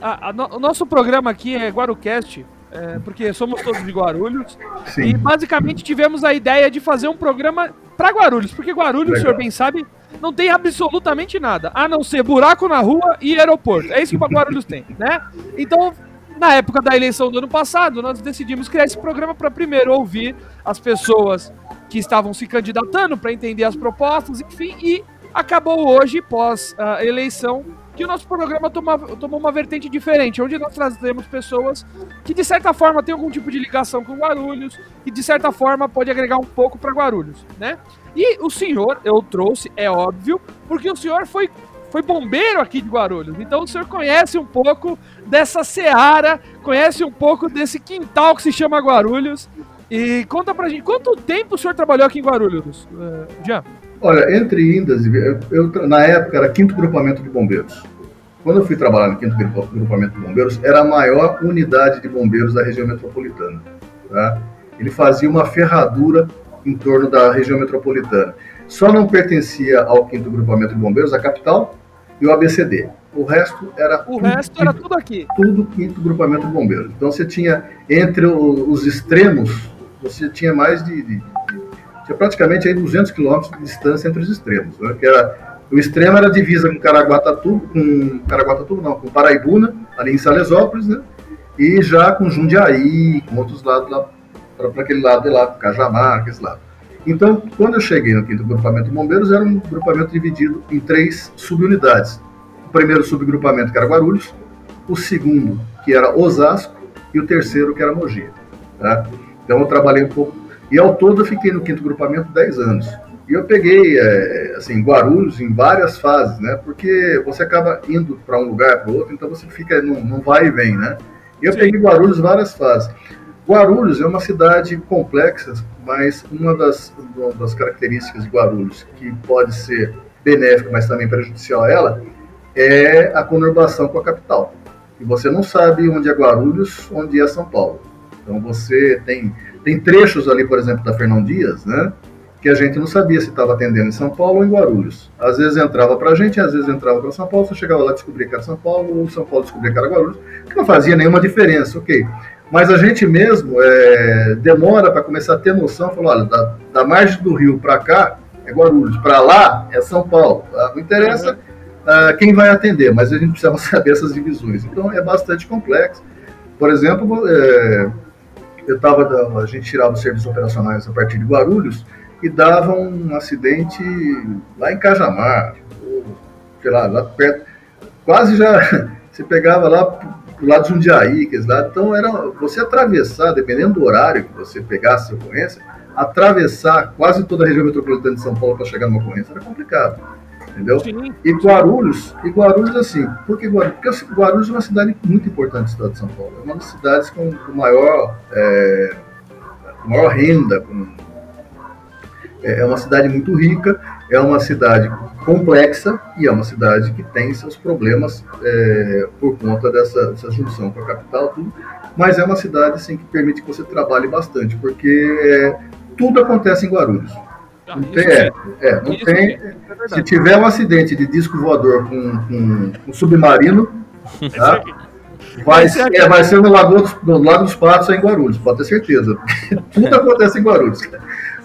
A- a no- o nosso programa aqui é Guarucast, é, porque somos todos de Guarulhos. E Sim, basicamente tivemos a ideia de fazer um programa para Guarulhos, porque Guarulhos, o Legal. senhor bem sabe, não tem absolutamente nada, a não ser buraco na rua e aeroporto. É isso que Guarulhos tem, né? Então, na época da eleição do ano passado, nós decidimos criar esse programa para primeiro ouvir as pessoas que estavam se candidatando para entender as propostas, enfim, e acabou hoje, pós a eleição, que o nosso programa toma- tomou uma vertente diferente, onde nós trazemos pessoas que de certa forma têm algum tipo de ligação com Guarulhos e de certa forma pode agregar um pouco para Guarulhos, né? E o senhor eu trouxe, é óbvio, porque o senhor foi foi bombeiro aqui de Guarulhos. Então o senhor conhece um pouco dessa seara, conhece um pouco desse quintal que se chama Guarulhos. E conta pra gente, quanto tempo o senhor trabalhou aqui em Guarulhos, uh, Jean? Olha, entre indas, eu, eu, na época era quinto grupamento de bombeiros. Quando eu fui trabalhar no quinto grupamento de bombeiros, era a maior unidade de bombeiros da região metropolitana. Tá? Ele fazia uma ferradura em torno da região metropolitana. Só não pertencia ao quinto grupamento de bombeiros, a capital e o ABCD. O resto era o resto quinto, era tudo aqui. Tudo quinto grupamento de bombeiros. Então você tinha entre os extremos, você tinha mais de, de, de tinha praticamente aí 200 quilômetros de distância entre os extremos, né? que era o extremo era divisa com Caraguatatuba, com Caraguatatuba não, com Paraibuna, ali em Salesópolis, né? E já com Jundiaí, com outros lados lá, para aquele lado de lá, Cajamar, aquele lado. Então, quando eu cheguei no quinto grupamento de bombeiros, era um grupamento dividido em três subunidades. O primeiro subgrupamento, que era Guarulhos, o segundo, que era Osasco, e o terceiro, que era Mogi. Tá? Então, eu trabalhei um pouco. E ao todo, eu fiquei no quinto grupamento 10 anos. E eu peguei, é, assim, Guarulhos em várias fases, né? Porque você acaba indo para um lugar para outro, então você fica, não, não vai e vem, né? E eu Sim. peguei Guarulhos várias fases. Guarulhos é uma cidade complexa, mas uma das, uma das características de Guarulhos que pode ser benéfica, mas também prejudicial a ela, é a conurbação com a capital. E você não sabe onde é Guarulhos, onde é São Paulo. Então você tem, tem trechos ali, por exemplo, da Fernão Dias, né? que a gente não sabia se estava atendendo em São Paulo ou em Guarulhos. Às vezes entrava para a gente, às vezes entrava para São Paulo, você chegava lá e descobria que era São Paulo, ou São Paulo descobria que era Guarulhos, que não fazia nenhuma diferença, ok. Mas a gente mesmo é, demora para começar a ter noção, falou, olha, da, da margem do rio para cá é Guarulhos, para lá é São Paulo. Tá? Não interessa uh, quem vai atender, mas a gente precisava saber essas divisões. Então é bastante complexo. Por exemplo, é, eu tava, a gente tirava os serviços operacionais a partir de Guarulhos, e dava um acidente lá em Cajamar, ou, sei lá, lá perto, quase já, você pegava lá pro lado de Jundiaí, aqueles lados, então era, você atravessar, dependendo do horário que você pegasse a ocorrência, atravessar quase toda a região metropolitana de São Paulo para chegar numa ocorrência era complicado, entendeu? Sim. E Guarulhos, e Guarulhos assim, por que Guarulhos? Porque assim, Guarulhos é uma cidade muito importante do estado de São Paulo, é uma das cidades com, com maior, é, maior renda, com é, é uma cidade muito rica, é uma cidade complexa e é uma cidade que tem seus problemas é, por conta dessa, dessa, junção com a capital, tudo. Mas é uma cidade assim, que permite que você trabalhe bastante, porque é, tudo acontece em Guarulhos. Ah, não tem, é, é, não tem. É se tiver um acidente de disco voador com, com um submarino, tá? vai, é, vai ser no Lago, no Lago dos Patos em Guarulhos, pode ter certeza. tudo acontece em Guarulhos.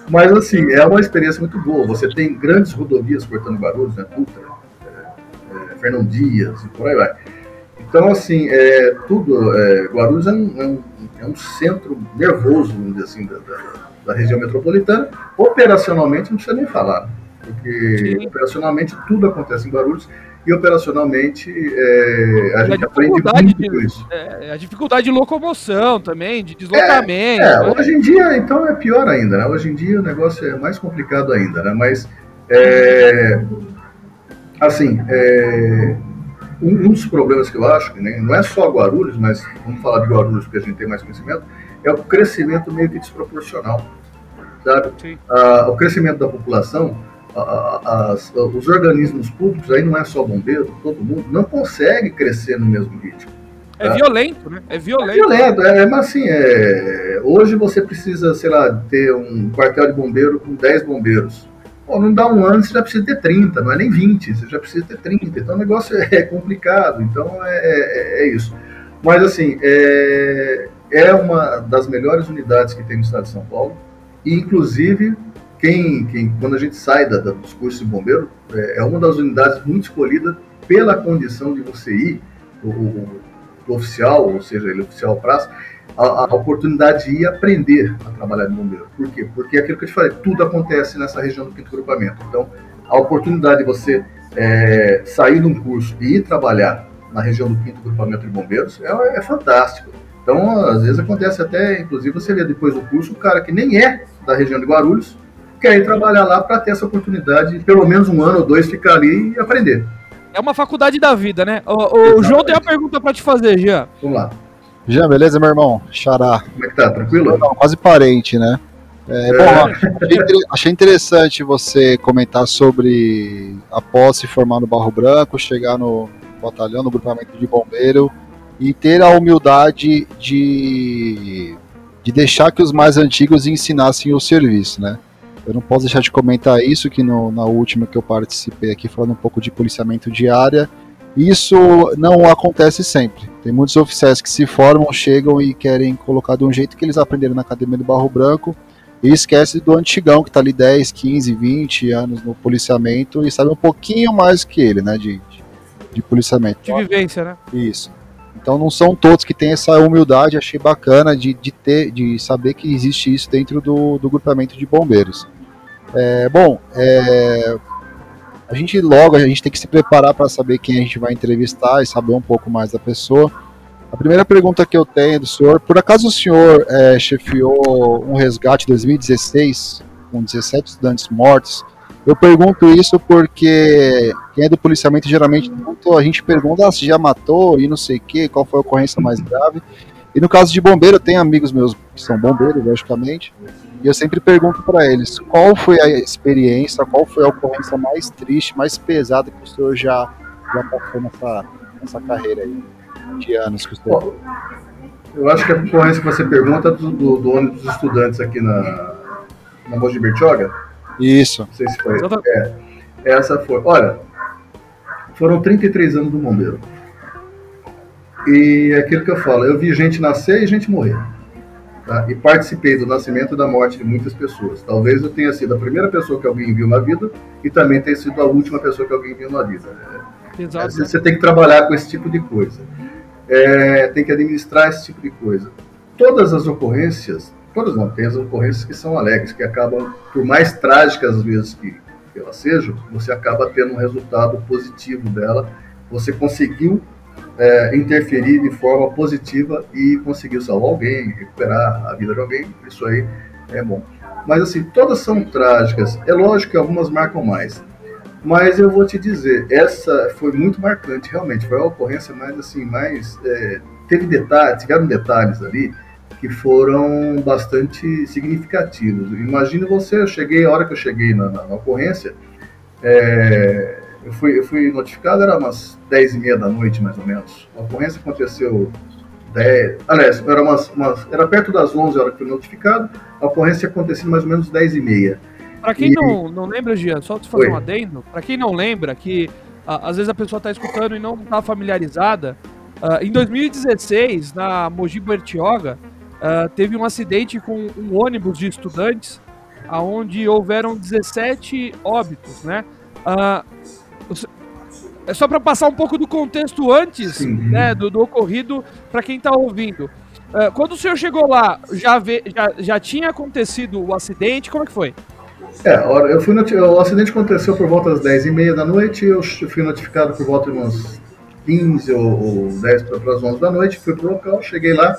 Mas, assim, é uma experiência muito boa. Você tem grandes rodovias cortando Guarulhos, né? Dutra, é, é, Fernão Dias e por aí vai. Então, assim, é, tudo. É, Guarulhos é um, é, um, é um, centro nervoso, vamos dizer assim, da, da, da, região metropolitana. Operacionalmente, não precisa nem falar, porque Sim. operacionalmente tudo acontece em Guarulhos e operacionalmente é, a, a gente aprende muito de, com isso. É, a dificuldade de locomoção também, de deslocamento. É, né? Hoje em dia, então, é pior ainda, né? Hoje em dia o negócio é mais complicado ainda, né? Mas, é, assim, é, um, um, dos problemas que eu acho, né, não é só Guarulhos, mas vamos falar de Guarulhos porque a gente tem mais conhecimento, é o crescimento meio que desproporcional, sabe? Ah, o crescimento da população as, os organismos públicos, aí não é só bombeiro, todo mundo, não consegue crescer no mesmo ritmo. É tá? violento, né? É violento. É violento, é, mas assim, é, hoje você precisa, sei lá, ter um quartel de bombeiro com 10 bombeiros. Pô, não dá um ano, você já precisa ter 30, não é nem 20, você já precisa ter 30. Então o negócio é complicado, então é, é, é isso. Mas assim, é, é uma das melhores unidades que tem no estado de São Paulo, e inclusive quem, quem, quando a gente sai da, da, dos cursos de bombeiro, é, é, uma das unidades muito escolhida pela condição de você ir, o, o, o oficial, ou seja, ele oficial praça, a, a, oportunidade de ir aprender a trabalhar de bombeiro. Por quê? Porque é aquilo que eu te falei, tudo acontece nessa região do quinto grupamento. Então, a oportunidade de você é, sair de um curso e ir trabalhar na região do quinto grupamento de bombeiros é, é fantástico. Então, às vezes acontece até, inclusive, você vê depois do curso, o cara que nem é da região de Guarulhos, quer ir trabalhar lá para ter essa oportunidade de pelo menos um ano ou dois ficar ali e aprender. É uma faculdade da vida, né? O, o João tem uma pergunta para te fazer, Jean. Vamos lá. Jean, beleza, meu irmão? Xará. Como é que tá? Tranquilo? Não, quase parente, né? É, é. Bom, achei interessante você comentar sobre após se formar no Barro Branco, chegar no batalhão, no grupamento de bombeiro e ter a humildade de, de deixar que os mais antigos ensinassem o serviço, né? Eu não posso deixar de comentar isso, que no, na última que eu participei aqui, falando um pouco de policiamento de área, isso não acontece sempre. Tem muitos oficiais que se formam, chegam e querem colocar de um jeito que eles aprenderam na Academia do Barro Branco, e esquece do antigão que está ali 10, 15, 20 anos no policiamento e sabe um pouquinho mais que ele, né, de, de, de policiamento. De vivência, né? Isso. Então não são todos que têm essa humildade, achei bacana de, de ter, de saber que existe isso dentro do, do grupamento de bombeiros. É, bom, é, a gente logo a gente tem que se preparar para saber quem a gente vai entrevistar e saber um pouco mais da pessoa. A primeira pergunta que eu tenho do senhor, por acaso o senhor é, chefiou um resgate 2016 com 17 estudantes mortos? Eu pergunto isso porque quem é do policiamento geralmente a gente pergunta ah, se já matou e não sei o que, qual foi a ocorrência mais grave. E no caso de bombeiro, tenho amigos meus que são bombeiros, logicamente, e eu sempre pergunto para eles qual foi a experiência, qual foi a ocorrência mais triste, mais pesada que o senhor já, já passou nessa, nessa carreira aí de anos que o senhor. Eu acho que a ocorrência que você pergunta é do, do, do ônibus dos estudantes aqui na, na Mogi Bertioga isso. Não sei se foi. É, essa foi. Olha, foram 33 anos do bombeiro. E é aquilo que eu falo, eu vi gente nascer e gente morrer. Tá? E participei do nascimento e da morte de muitas pessoas. Talvez eu tenha sido a primeira pessoa que alguém viu na vida e também tenha sido a última pessoa que alguém viu na vida. Exato. Você, você tem que trabalhar com esse tipo de coisa. É, tem que administrar esse tipo de coisa. Todas as ocorrências todas não, tem as ocorrências que são alegres, que acabam, por mais trágicas às vezes que, que elas sejam, você acaba tendo um resultado positivo dela, você conseguiu é, interferir de forma positiva e conseguiu salvar alguém, recuperar a vida de alguém, isso aí é bom. Mas assim, todas são trágicas, é lógico que algumas marcam mais. Mas eu vou te dizer, essa foi muito marcante, realmente, foi a ocorrência mais assim, mais. É, teve detalhes, tiveram detalhes ali que foram bastante significativos. Imagine você, eu cheguei, a hora que eu cheguei na, na, na ocorrência, é, eu, fui, eu fui notificado, era umas 10 e meia da noite, mais ou menos. A ocorrência aconteceu 10, aliás, era, umas, umas, era perto das 11 horas que fui notificado, a ocorrência aconteceu mais ou menos 10 e meia. Para quem e... não, não lembra, Gia, só te fazer Oi. um adendo, para quem não lembra que a, às vezes a pessoa está escutando e não está familiarizada, uh, em 2016, na Mogi Bertioga, uh, teve um acidente com um ônibus de estudantes, aonde houveram 17 óbitos, né? Uh, é só para passar um pouco do contexto antes né, do, do ocorrido para quem está ouvindo. Uh, quando o senhor chegou lá, já, já, já tinha acontecido o acidente? Como é que foi? É, eu fui o acidente aconteceu por volta das 10h30 da noite, eu fui notificado por volta de umas 15 ou, ou 10 para as 11 da noite, fui para o local, cheguei lá,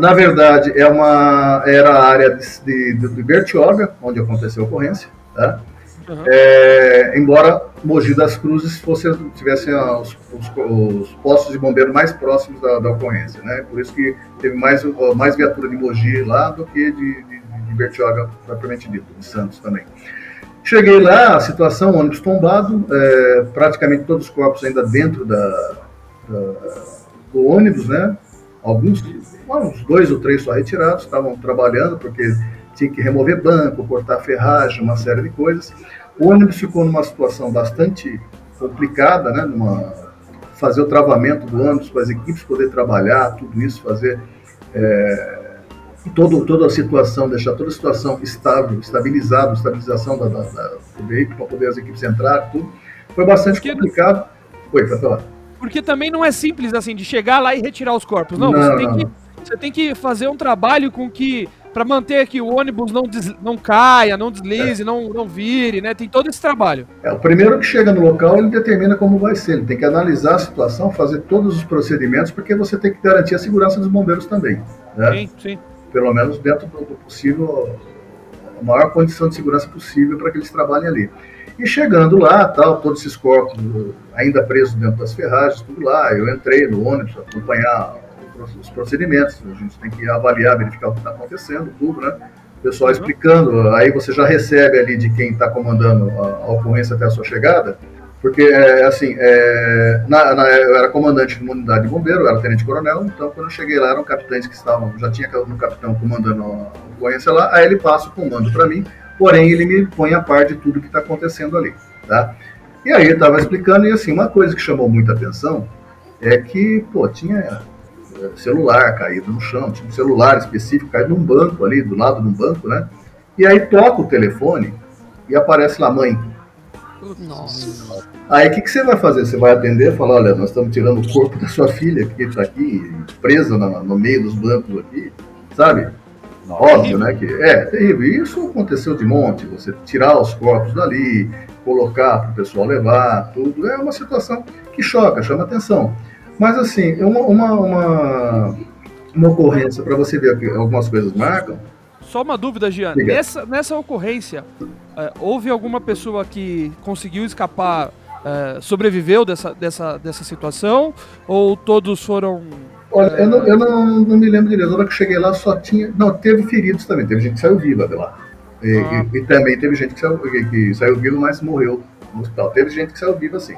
na verdade, é uma, era a área de, de, de Bertioga, onde aconteceu a ocorrência. Tá? Uhum. É, embora Mogi das Cruzes fosse, tivesse os, os, os, postos de bombeiro mais próximos da, da, ocorrência. Né? Por isso que teve mais, mais viatura de Mogi lá do que de, de, de Bertioga, propriamente dito, de Santos também. Cheguei lá, a situação, ônibus tombado, é, praticamente todos os corpos ainda dentro da, da, do ônibus, né? Alguns uns dois ou três só retirados, estavam trabalhando porque tinha que remover banco, cortar ferragem, uma série de coisas. O ônibus ficou numa situação bastante complicada, né? Numa, fazer o travamento do ônibus para as equipes poder trabalhar, tudo isso, fazer é, todo, toda a situação, deixar toda a situação estável, estabilizada, estabilização da, da, da do veículo para poder as equipes entrar, tudo. Foi bastante complicado. Oi, para falar. Porque também não é simples assim de chegar lá e retirar os corpos, não. não você tem que você tem que fazer um trabalho com que para manter que o ônibus não, des, não caia, não deslize, é. não, não vire, né? Tem todo esse trabalho. É, o primeiro que chega no local, ele determina como vai ser. Ele tem que analisar a situação, fazer todos os procedimentos, porque você tem que garantir a segurança dos bombeiros também. Né? Sim, sim. Pelo menos dentro do, do possível, a maior condição de segurança possível para que eles trabalhem ali. E chegando lá, tal, todos esses corpos ainda presos dentro das ferragens, tudo lá. Eu entrei no ônibus, acompanhar os procedimentos, a gente tem que avaliar, verificar o que está acontecendo, tudo, né? O pessoal uhum. explicando, aí você já recebe ali de quem está comandando a, a, ocorrência até a sua chegada, porque, é, assim, é, na, na, eu era comandante de uma unidade de bombeiro, eu era tenente-coronel, então quando eu cheguei lá eram capitães que estavam, já tinha um capitão comandando a ocorrência lá, aí ele passa o comando para mim, porém ele me põe a par de tudo que está acontecendo ali, tá? E aí ele estava explicando, e assim, uma coisa que chamou muita atenção é que, pô, tinha é, celular caído no chão, tinha um celular específico caído num banco ali, do lado de um banco, né? E aí toca o telefone e aparece lá, mãe. Nossa. Aí o que, que você vai fazer? Você vai atender e falar, olha, nós estamos tirando o corpo da sua filha, que está aqui, presa no, no meio dos bancos aqui, sabe? Óbvio, né? Que é terrível. Isso aconteceu de monte. Você tirar os corpos dali, colocar para o pessoal levar, tudo. É uma situação que choca, chama atenção. Mas, assim, uma, uma, uma, uma ocorrência, para você ver que algumas coisas marcam. Só uma dúvida, Gian. Nessa, nessa ocorrência, é, houve alguma pessoa que conseguiu escapar, é, sobreviveu dessa, dessa, dessa situação? Ou todos foram Olha, eu, não, eu não, não, me lembro direito. Na hora que cheguei lá, só tinha. Não, teve feridos também. Teve gente que saiu viva de lá. E, ah. e, e, também teve gente que saiu, que, que saiu viva, mas morreu no hospital. Teve gente que saiu viva, assim.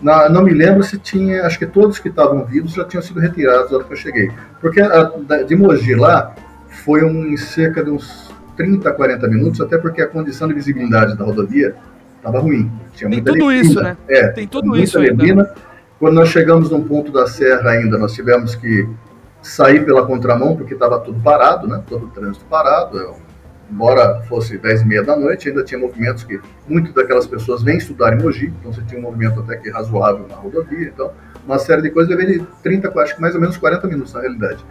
Na, não me lembro se tinha. Acho que todos que estavam vivos já tinham sido retirados na hora que eu cheguei. Porque a, de Mogi lá foi um, em cerca de uns 30, 40 minutos, até porque a condição de visibilidade da rodovia estava ruim. Tinha Tem tudo neblina. isso, né? É, Tem tudo isso neblina. Ainda. Quando nós chegamos num ponto da serra ainda, nós tivemos que sair pela contramão, porque estava tudo parado, né? todo o trânsito parado. Eu, embora fosse 10 e meia da noite, ainda tinha movimentos que muitas daquelas pessoas vêm estudar em Mogi, então você tinha um movimento até que razoável na rodovia, então uma série de coisas levei de 30, acho que mais ou menos 40 minutos na realidade.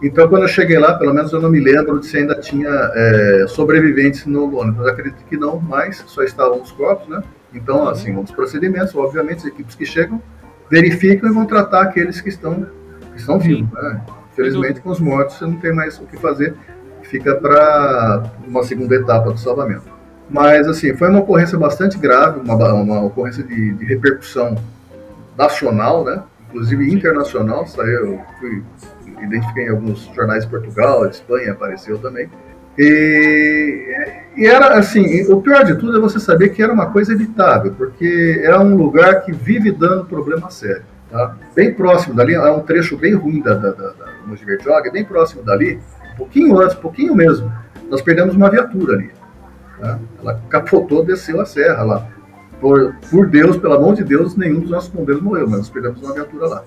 Então, quando eu cheguei lá, pelo menos eu não me lembro de se ainda tinha é, sobreviventes no ônibus. Eu acredito que não, mas só estavam os corpos, né? Então, assim, os procedimentos, obviamente, as equipes que chegam verificam e vão tratar aqueles que estão, que estão vivos. Né? Infelizmente, com os mortos, você não tem mais o que fazer, fica para uma segunda etapa do salvamento. Mas, assim, foi uma ocorrência bastante grave, uma, uma ocorrência de, de repercussão nacional, né? inclusive internacional, saiu, fui, identifiquei em alguns jornais de Portugal, de Espanha, apareceu também. E, e, era assim, o pior de tudo é você saber que era uma coisa evitável, porque é um lugar que vive dando problema sério. Tá? Bem próximo dali, é um trecho bem ruim da, da, da, da bem próximo dali, um pouquinho antes, pouquinho mesmo, nós perdemos uma viatura ali. Tá? Ela capotou, desceu a serra lá. Por, por Deus, pelo amor de Deus, nenhum dos nossos bombeiros morreu, mas nós perdemos uma viatura lá.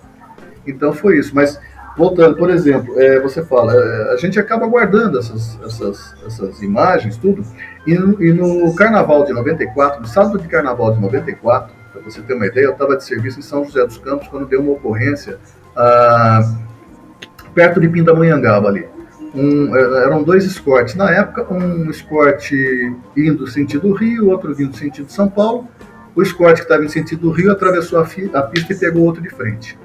Então foi isso. Mas voltando, por exemplo, é, você fala, é, a gente acaba guardando essas, essas, essas imagens, tudo, e no, e no Carnaval de 94, no sábado de Carnaval de 94, para você ter uma ideia, eu estava de serviço em São José dos Campos quando deu uma ocorrência ah, perto de Pindamonhangaba ali. Um, é, eram dois escortes. Na época, um escorte indo sentido Rio, outro vindo sentido São Paulo. O escorte que estava em sentido Rio atravessou a, a pista e pegou outro de frente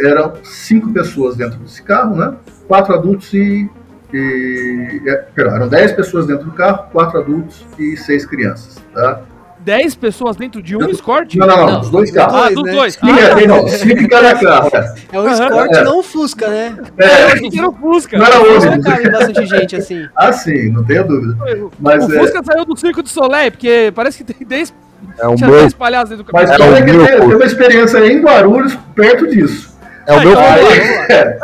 eram cinco pessoas dentro desse carro, né? Quatro adultos e. e é, perdão, eram dez pessoas dentro do carro, quatro adultos e seis crianças, tá? Dez pessoas dentro de um dentro... Escort? Não, não, não, não, dos dois carros. Ah, dos né? dois. Cinco, ah, não, cinco em cada carro. É, é um Escort, é. não um Fusca, né? É, é que era o Fusca. Não era o Fusca. cabe bastante gente assim. Ah, sim, não tenha dúvida. Mas, o Fusca é... saiu do Circo de Soleil, porque parece que tem dez é um Tinha meu... dentro do Mas é que tem, tem uma experiência em Guarulhos perto disso. É o meu aí,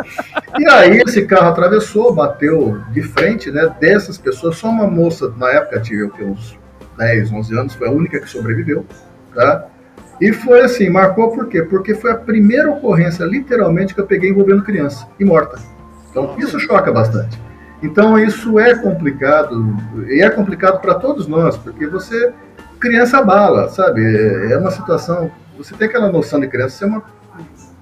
E aí esse carro atravessou, bateu de frente, né? Dessas pessoas, só uma moça, na época tinha uns 10, 11 anos, foi a única que sobreviveu, tá? E foi assim, marcou por quê? Porque foi a primeira ocorrência, literalmente, que eu peguei envolvendo criança e morta. Então, isso choca bastante. Então, isso é complicado, e é complicado para todos nós, porque você, criança bala, sabe? É uma situação, você tem aquela noção de criança, você é uma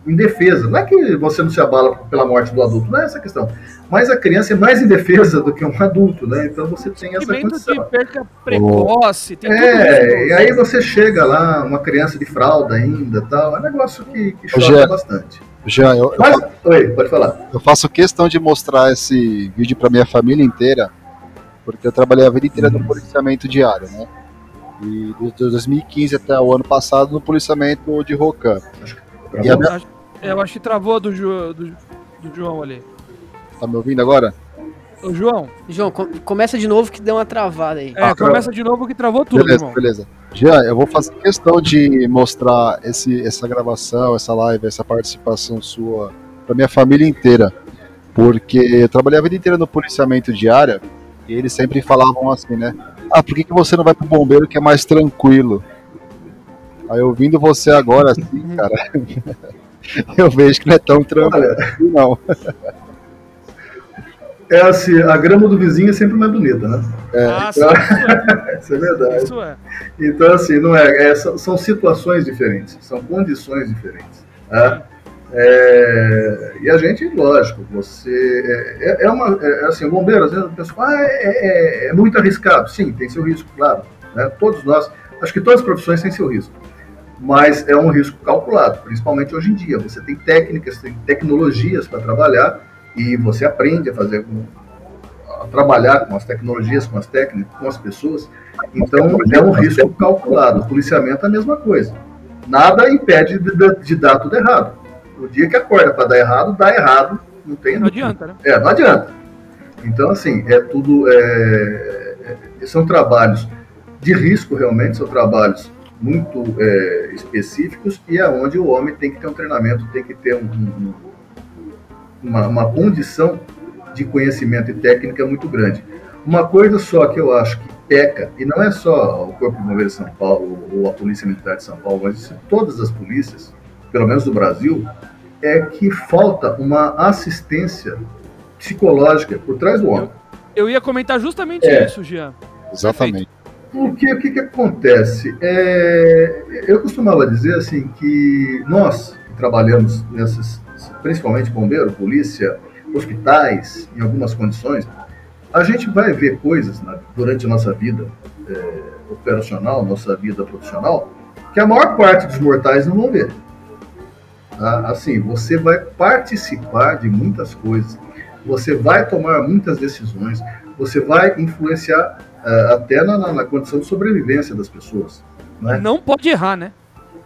indefesa. Não é que você não se abala pela morte do adulto, não é essa a questão. Mas a criança é mais indefesa do que um adulto, né? Então você tem essa condição. de perca precoce, tem É, e aí você chega lá, uma criança de fralda ainda tal, é um negócio que, que choca bastante. Jean, eu, Mas, eu, oi, pode falar. Eu faço questão de mostrar esse vídeo para minha família inteira, porque eu trabalhei a vida inteira no policiamento diário, né? E de 2015 até o ano passado no policiamento de Rocan. E a minha, eu acho que travou do, do, do João ali. Tá me ouvindo agora? Ô, João. João, com começa de novo que deu uma travada aí. É, começa de novo que travou tudo, beleza, irmão. Beleza, Jean, eu vou fazer questão de mostrar esse, essa gravação, essa live, essa participação sua pra minha família inteira. Porque eu trabalhei a vida inteira no policiamento diário e eles sempre falavam assim, né? Ah, por que, que você não vai pro bombeiro que é mais tranquilo? Aí ouvindo você agora, assim, cara, eu vejo que não é tão tranquilo, não. É assim, a grama do vizinho é sempre mais bonita, né? É. Ah, sim, isso é verdade. Isso é. Então, assim, não é, é são situações diferentes, são condições diferentes. Né? É, e a gente, lógico, você. É, é uma. É, assim, o bombeiro, às vezes, o pessoal ah, é, é, muito arriscado. Sim, tem seu risco, claro. Né? Todos nós, acho que todas as profissões têm seu risco. Mas é um risco calculado, principalmente hoje em dia. Você tem técnicas, tem tecnologias para trabalhar e você aprende a fazer a trabalhar com as tecnologias, com as técnicas, com as pessoas. Então é um risco calculado. O policiamento é a mesma coisa. Nada impede de, de dar tudo errado. O dia que acorda para dar errado, dá errado. Não tem. Não adianta, né? É, não adianta. Então assim é tudo é, é, são trabalhos de risco realmente, são trabalhos muito é, específicos e é onde o homem tem que ter um treinamento, tem que ter um, um uma, uma condição de conhecimento e técnica muito grande. Uma coisa só que eu acho que peca, e não é só o Corpo de Bombeiros de São Paulo ou a Polícia Militar de São Paulo, mas todas as polícias, pelo menos do Brasil, é que falta uma assistência psicológica por trás do homem. Eu, eu ia comentar justamente é, isso, Jean. Exatamente. Porque o que, que acontece? É, eu costumava dizer assim que nós que trabalhamos nessas principalmente bombeiro, polícia, hospitais, em algumas condições, a gente vai ver coisas né, durante a nossa vida é, operacional, nossa vida profissional, que a maior parte dos mortais não vão ver. Tá? Assim, você vai participar de muitas coisas, você vai tomar muitas decisões, você vai influenciar até na, na, condição de sobrevivência das pessoas. Né? Não pode errar, né?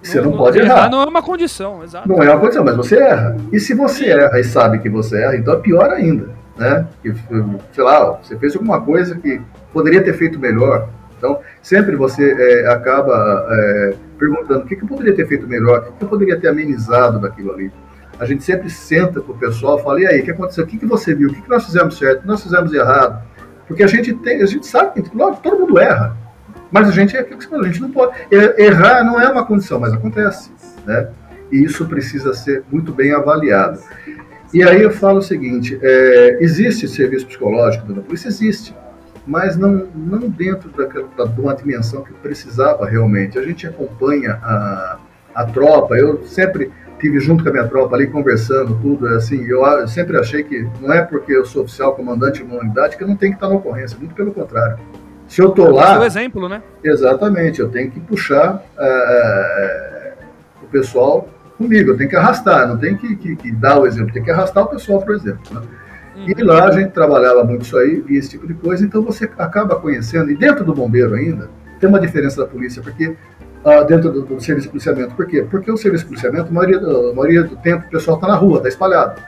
Você não, não pode errar. errar. Não é uma condição, exato. Não é uma condição, mas você erra. E se você erra e sabe que você erra, então é pior ainda. Né? Que, sei lá, você fez alguma coisa que poderia ter feito melhor. Então, sempre você é, acaba é, perguntando o que, que eu poderia ter feito melhor, o que, que eu poderia ter amenizado daquilo ali. A gente sempre senta com o pessoal e fala, e aí, o que aconteceu? O que, que você viu? O que, que nós fizemos certo? O que nós fizemos errado? Porque a gente tem, a gente sabe que todo mundo erra. Mas a gente é aquilo que a gente não pode. Errar não é uma condição, mas acontece. Né? E isso precisa ser muito bem avaliado. E aí eu falo o seguinte: é, existe serviço psicológico da polícia? Existe. Mas não, não dentro daquela, da, de uma dimensão que precisava realmente. A gente acompanha a, a tropa, eu sempre tive junto com a minha tropa ali conversando, tudo assim. Eu, eu sempre achei que não é porque eu sou oficial comandante de uma unidade que eu não tenho que estar na ocorrência, muito pelo contrário. Se eu tô lá. É o exemplo, né? Exatamente, eu tenho que puxar é, o pessoal comigo, eu tenho que arrastar, não tem que, que, que, dar o exemplo, tem que arrastar o pessoal, por exemplo. Né? Uhum. E lá a gente trabalhava muito isso aí, e esse tipo de coisa, então você acaba conhecendo, e dentro do bombeiro ainda, tem uma diferença da polícia, porque ah, dentro do, do, serviço de policiamento, por quê? Porque o serviço de policiamento, a maioria, a maioria do tempo, o pessoal está na rua, está espalhado.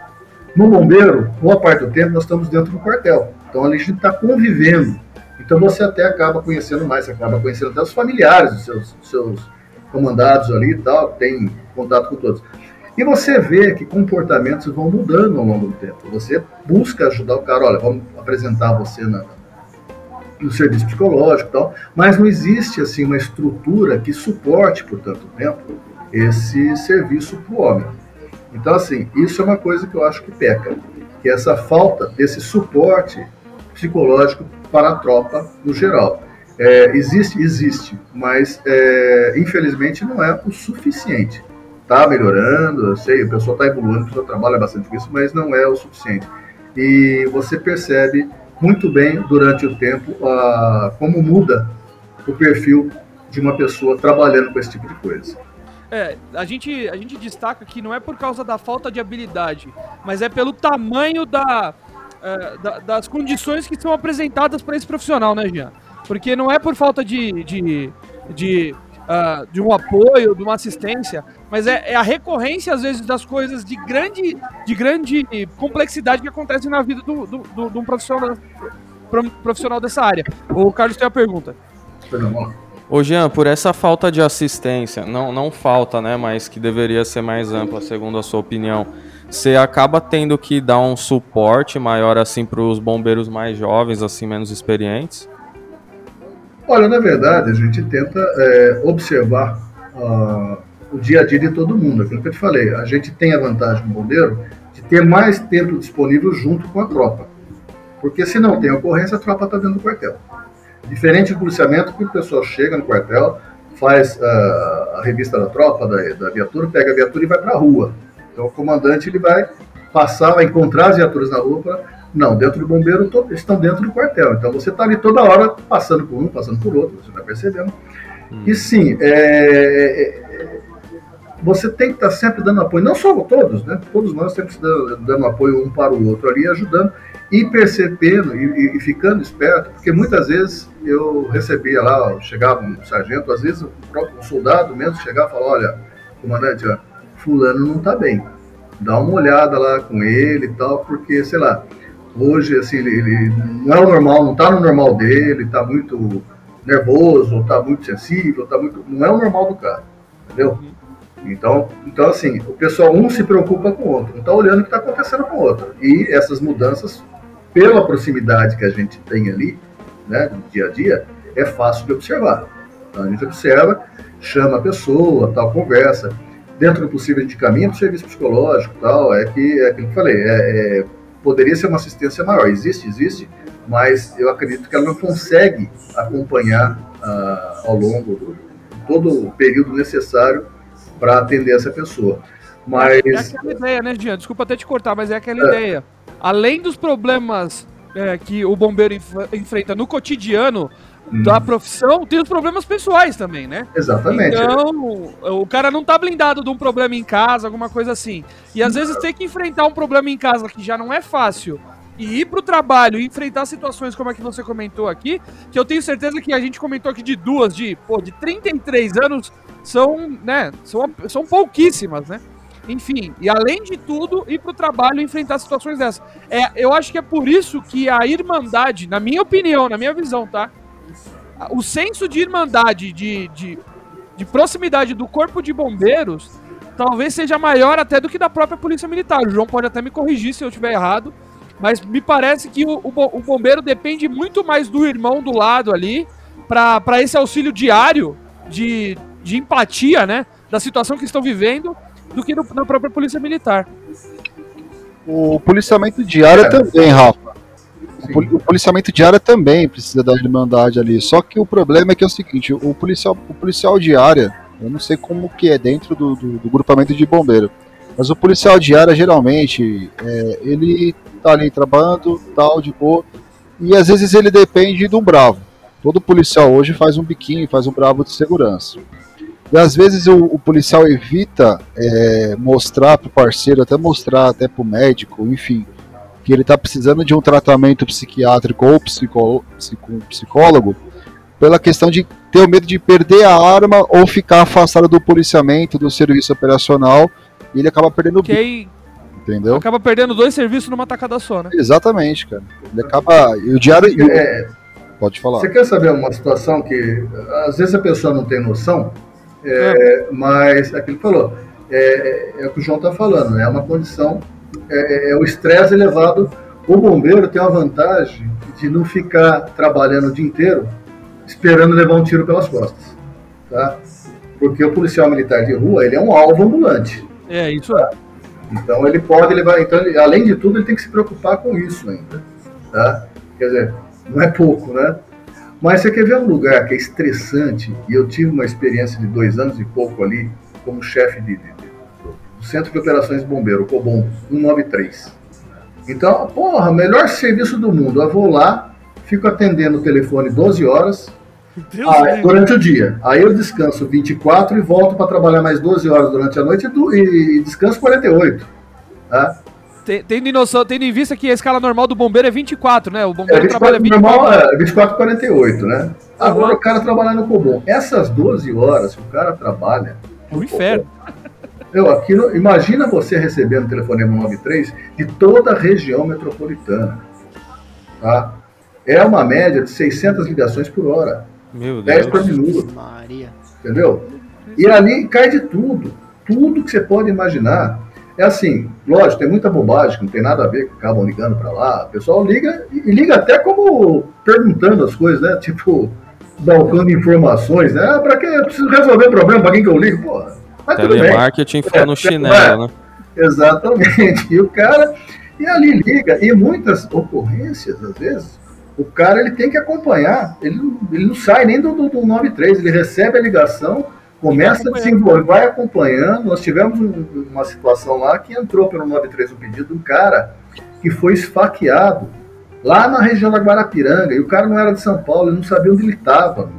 No bombeiro, boa parte do tempo, nós estamos dentro do quartel. Então a gente está convivendo então você até acaba conhecendo mais, acaba conhecendo até os familiares dos seus, dos seus comandados ali e tal, tem contato com todos. E você vê que comportamentos vão mudando ao longo do tempo. Você busca ajudar o cara, olha, vamos apresentar você na, no serviço psicológico e tal, mas não existe assim uma estrutura que suporte por tanto tempo esse serviço para o homem. Então, assim, isso é uma coisa que eu acho que peca, que essa falta desse suporte psicológico para a tropa no geral. É, existe, existe, mas é, infelizmente não é o suficiente. Está melhorando, eu sei, o pessoal está evoluindo, o pessoal trabalha bastante com isso, mas não é o suficiente. E você percebe muito bem durante o tempo a, como muda o perfil de uma pessoa trabalhando com esse tipo de coisa. É, a gente, a gente destaca que não é por causa da falta de habilidade, mas é pelo tamanho da, é, da, das condições que são apresentadas para esse profissional, né, Jean? Porque não é por falta de, de, de uh, de um apoio, de uma assistência, mas é, é, a recorrência, às vezes, das coisas de grande, de grande complexidade que acontecem na vida de um profissional, profissional dessa área. O Carlos tem a pergunta. Ô Jean, por essa falta de assistência, não, não falta, né, mas que deveria ser mais ampla, segundo a sua opinião, você acaba tendo que dar um suporte maior assim para os bombeiros mais jovens, assim menos experientes? Olha, na verdade, a gente tenta é, observar uh, o dia a dia de todo mundo. Aquilo que eu te falei, a gente tem a vantagem no bombeiro de ter mais tempo disponível junto com a tropa. Porque se não tem ocorrência, a tropa está dentro do quartel. Diferente do policiamento, que o pessoal chega no quartel, faz uh, a revista da tropa, da, da viatura, pega a viatura e vai para a rua. Então o comandante ele vai passar, vai encontrar as viaturas na rua para não, dentro do bombeiro todo, estão dentro do quartel. Então você está ali toda hora passando por um, passando por outro, você está percebendo. Hum. E sim, é, é, é, você tem que estar tá sempre dando apoio, não só todos, né? Todos nós sempre dando, dando apoio um para o outro ali, ajudando e percebendo e, e, ficando esperto, porque muitas vezes eu recebia lá, chegava um sargento, às vezes o próprio soldado mesmo chegava e falava, olha, comandante, ó, fulano não está bem. Dá uma olhada lá com ele e tal, porque, sei lá, Hoje, assim, ele, ele não é o normal, não está no normal dele, está muito nervoso, está muito sensível, tá muito, não é o normal do cara, entendeu? Então, então, assim, o pessoal um se preocupa com o outro, não está olhando o que está acontecendo com o outro. E essas mudanças, pela proximidade que a gente tem ali, né, no dia a dia, é fácil de observar. Então, a gente observa, chama a pessoa, tal, conversa. Dentro do possível, a gente caminha para o serviço psicológico, tal, é que, é aquilo que eu falei, é, é poderia ser uma assistência maior. Existe, existe, mas eu acredito que ela não consegue acompanhar uh, ao longo do todo o período necessário para atender essa pessoa. Mas é aquela ideia, né, Jean? Desculpa até te cortar, mas é aquela é. ideia. Além dos problemas é, que o bombeiro enf enfrenta no cotidiano, da uhum. profissão, tem os problemas pessoais também, né? Exatamente. Então, o cara não tá blindado de um problema em casa, alguma coisa assim. E às vezes tem que enfrentar um problema em casa que já não é fácil e ir pro trabalho e enfrentar situações como a que você comentou aqui, que eu tenho certeza que a gente comentou aqui de duas, de, pô, de 33 anos, são, né, são, são pouquíssimas, né? Enfim, e além de tudo, ir pro trabalho e enfrentar situações dessas. É, eu acho que é por isso que a Irmandade, na minha opinião, na minha visão, tá? O senso de irmandade, de, de, de proximidade do corpo de bombeiros, talvez seja maior até do que da própria polícia militar. O João pode até me corrigir se eu estiver errado, mas me parece que o, o, o, bombeiro depende muito mais do irmão do lado ali para esse auxílio diário de, de empatia, né? Da situação que estão vivendo, do que no, na própria polícia militar. O policiamento diário é. também, Rafa. O policiamento diário também precisa da irmandade ali. Só que o problema é que é o seguinte, o policial, o policial diária, eu não sei como que é dentro do, do, do grupamento de bombeiro, mas o policial diária geralmente é, ele tá ali trabalhando, tal, de boa, e às vezes ele depende de um bravo. Todo policial hoje faz um biquinho, faz um bravo de segurança. E às vezes o, o policial evita é, mostrar para o parceiro, até mostrar até para o médico, enfim, que ele está precisando de um tratamento psiquiátrico ou psicó psicólogo pela questão de ter o medo de perder a arma ou ficar afastado do policiamento, do serviço operacional, e ele acaba perdendo okay. Entendeu? Acaba perdendo dois serviços numa tacada só, né? Exatamente, cara. Ele acaba. E o diário. É, Pode falar. Você quer saber uma situação que às vezes a pessoa não tem noção, é, é. mas aquilo que falou, é, é, é o que o João está falando, é uma condição é, é, o estresse elevado. O bombeiro tem uma vantagem de não ficar trabalhando o dia inteiro esperando levar um tiro pelas costas, tá? Porque o policial militar de rua, ele é um alvo ambulante. É, isso é. Então ele pode levar, então, ele, além de tudo, ele tem que se preocupar com isso ainda, tá? Quer dizer, não é pouco, né? Mas você quer ver um lugar que é estressante, e eu tive uma experiência de dois anos e pouco ali, como chefe de, de Centro de Operações Bombeiro, COBOM 193. Então, porra, melhor serviço do mundo. Eu vou lá, fico atendendo o telefone 12 horas durante o dia. Aí eu descanso 24 e volto para trabalhar mais 12 horas durante a noite e, e descanso 48. Tá? tendo, em noção, tendo em vista que a escala normal do bombeiro é 24, né? O bombeiro é, 24, trabalha 24. Normal é 24 48, né? Agora uhum. o cara trabalha no Cobom. Essas 12 horas que o cara trabalha. É um inferno. Eu, aquilo, imagina você recebendo o telefonema 93 de toda a região metropolitana. Tá? É uma média de 600 ligações por hora. Meu 10 Deus. por minuto. Maria. Entendeu? E ali cai de tudo. Tudo que você pode imaginar. É assim, lógico, tem muita bobagem, que não tem nada a ver, que acabam ligando para lá. O pessoal liga e liga até como perguntando as coisas, né? Tipo, balcando informações, né? Ah, para que eu preciso resolver problema, para quem que eu ligo? Pô, mas Telemarketing fica no é, chinelo, é, né? Exatamente. E o cara, e ali liga, e muitas ocorrências, às vezes, o cara ele tem que acompanhar, ele, ele não sai nem do, do, do 93, ele recebe a ligação, começa a desenvolver, vai acompanhando. Nós tivemos um, uma situação lá que entrou pelo 93 o pedido de um cara que foi esfaqueado lá na região da Guarapiranga, e o cara não era de São Paulo, ele não sabia onde ele estava.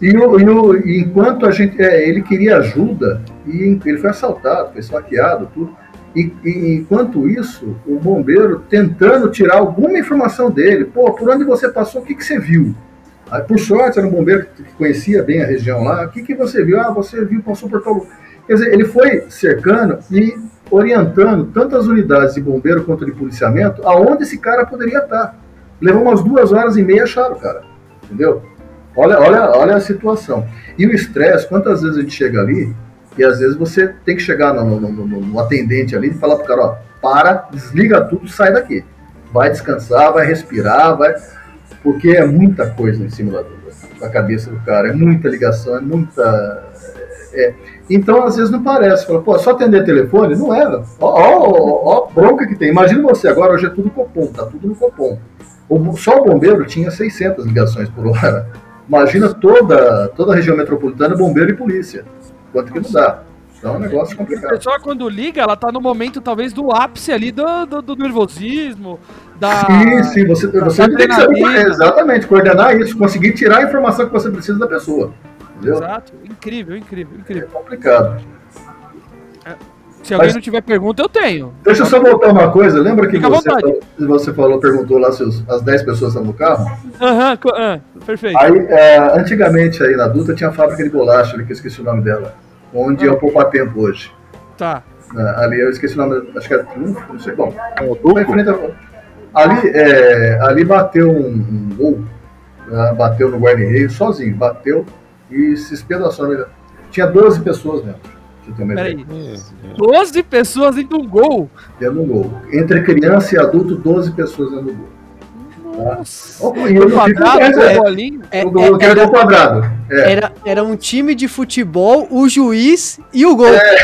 E, o, e, o, enquanto a gente. É, ele queria ajuda, e ele foi assaltado, foi esfaqueado, tudo. E, e, enquanto isso, o bombeiro tentando tirar alguma informação dele. Pô, por onde você passou, o que, que você viu? Aí, por sorte, era um bombeiro que conhecia bem a região lá. O que, que você viu? Ah, você viu, passou por tal Quer dizer, ele foi cercando e orientando tanto as unidades de bombeiro quanto de policiamento aonde esse cara poderia estar. Levou umas duas horas e meia acharam o cara. Entendeu? Olha, olha, olha a situação. E o estresse, quantas vezes a gente chega ali e às vezes você tem que chegar no, no, no, no atendente ali e falar pro cara, ó, para, desliga tudo, sai daqui. Vai descansar, vai respirar, vai. Porque é muita coisa em cima da, da cabeça do cara, é muita ligação, é muita. É. Então, às vezes não parece. Fala, pô, só atender telefone? Não era. Ó, ó, ó, bronca que tem. Imagina você, agora hoje é tudo Copom, tá tudo no Copom. O, só o bombeiro tinha 600 ligações por hora. Imagina toda, toda a região metropolitana, bombeiro e polícia. Quanto que não dá. Então é um negócio complicado. A pessoa, quando liga, ela tá no momento, talvez, do ápice ali do, do, do nervosismo, da. Sim, sim, você, você tem que saber, exatamente, coordenar isso, conseguir tirar a informação que você precisa da pessoa. Entendeu? Exato, incrível, incrível, incrível. É complicado. É. Se alguém Mas, não tiver pergunta, eu tenho. Deixa eu só voltar uma coisa. Lembra que você falou, você falou, perguntou lá se as 10 pessoas estão no carro? Aham, uhum, perfeito. Aí, é, antigamente, aí na Duta, tinha a fábrica de bolacha, ali, que eu esqueci o nome dela. Onde é o Poupa Tempo hoje. Tá. É, ali eu esqueci o nome, acho que é. Não, não sei, bom. ali, é, ali bateu um, um gol, né, bateu no guarda-reio sozinho, bateu e se espedaçou. Tinha 12 pessoas dentro. Peraí. 12 pessoas dentro de um gol? Dentro de um gol. Entre criança e adulto, 12 pessoas dentro do gol. Nossa. Oh, eu não quadrado, é. É, o, é, era, quadrado. É. Era, era um time de futebol, o juiz e o gol. É.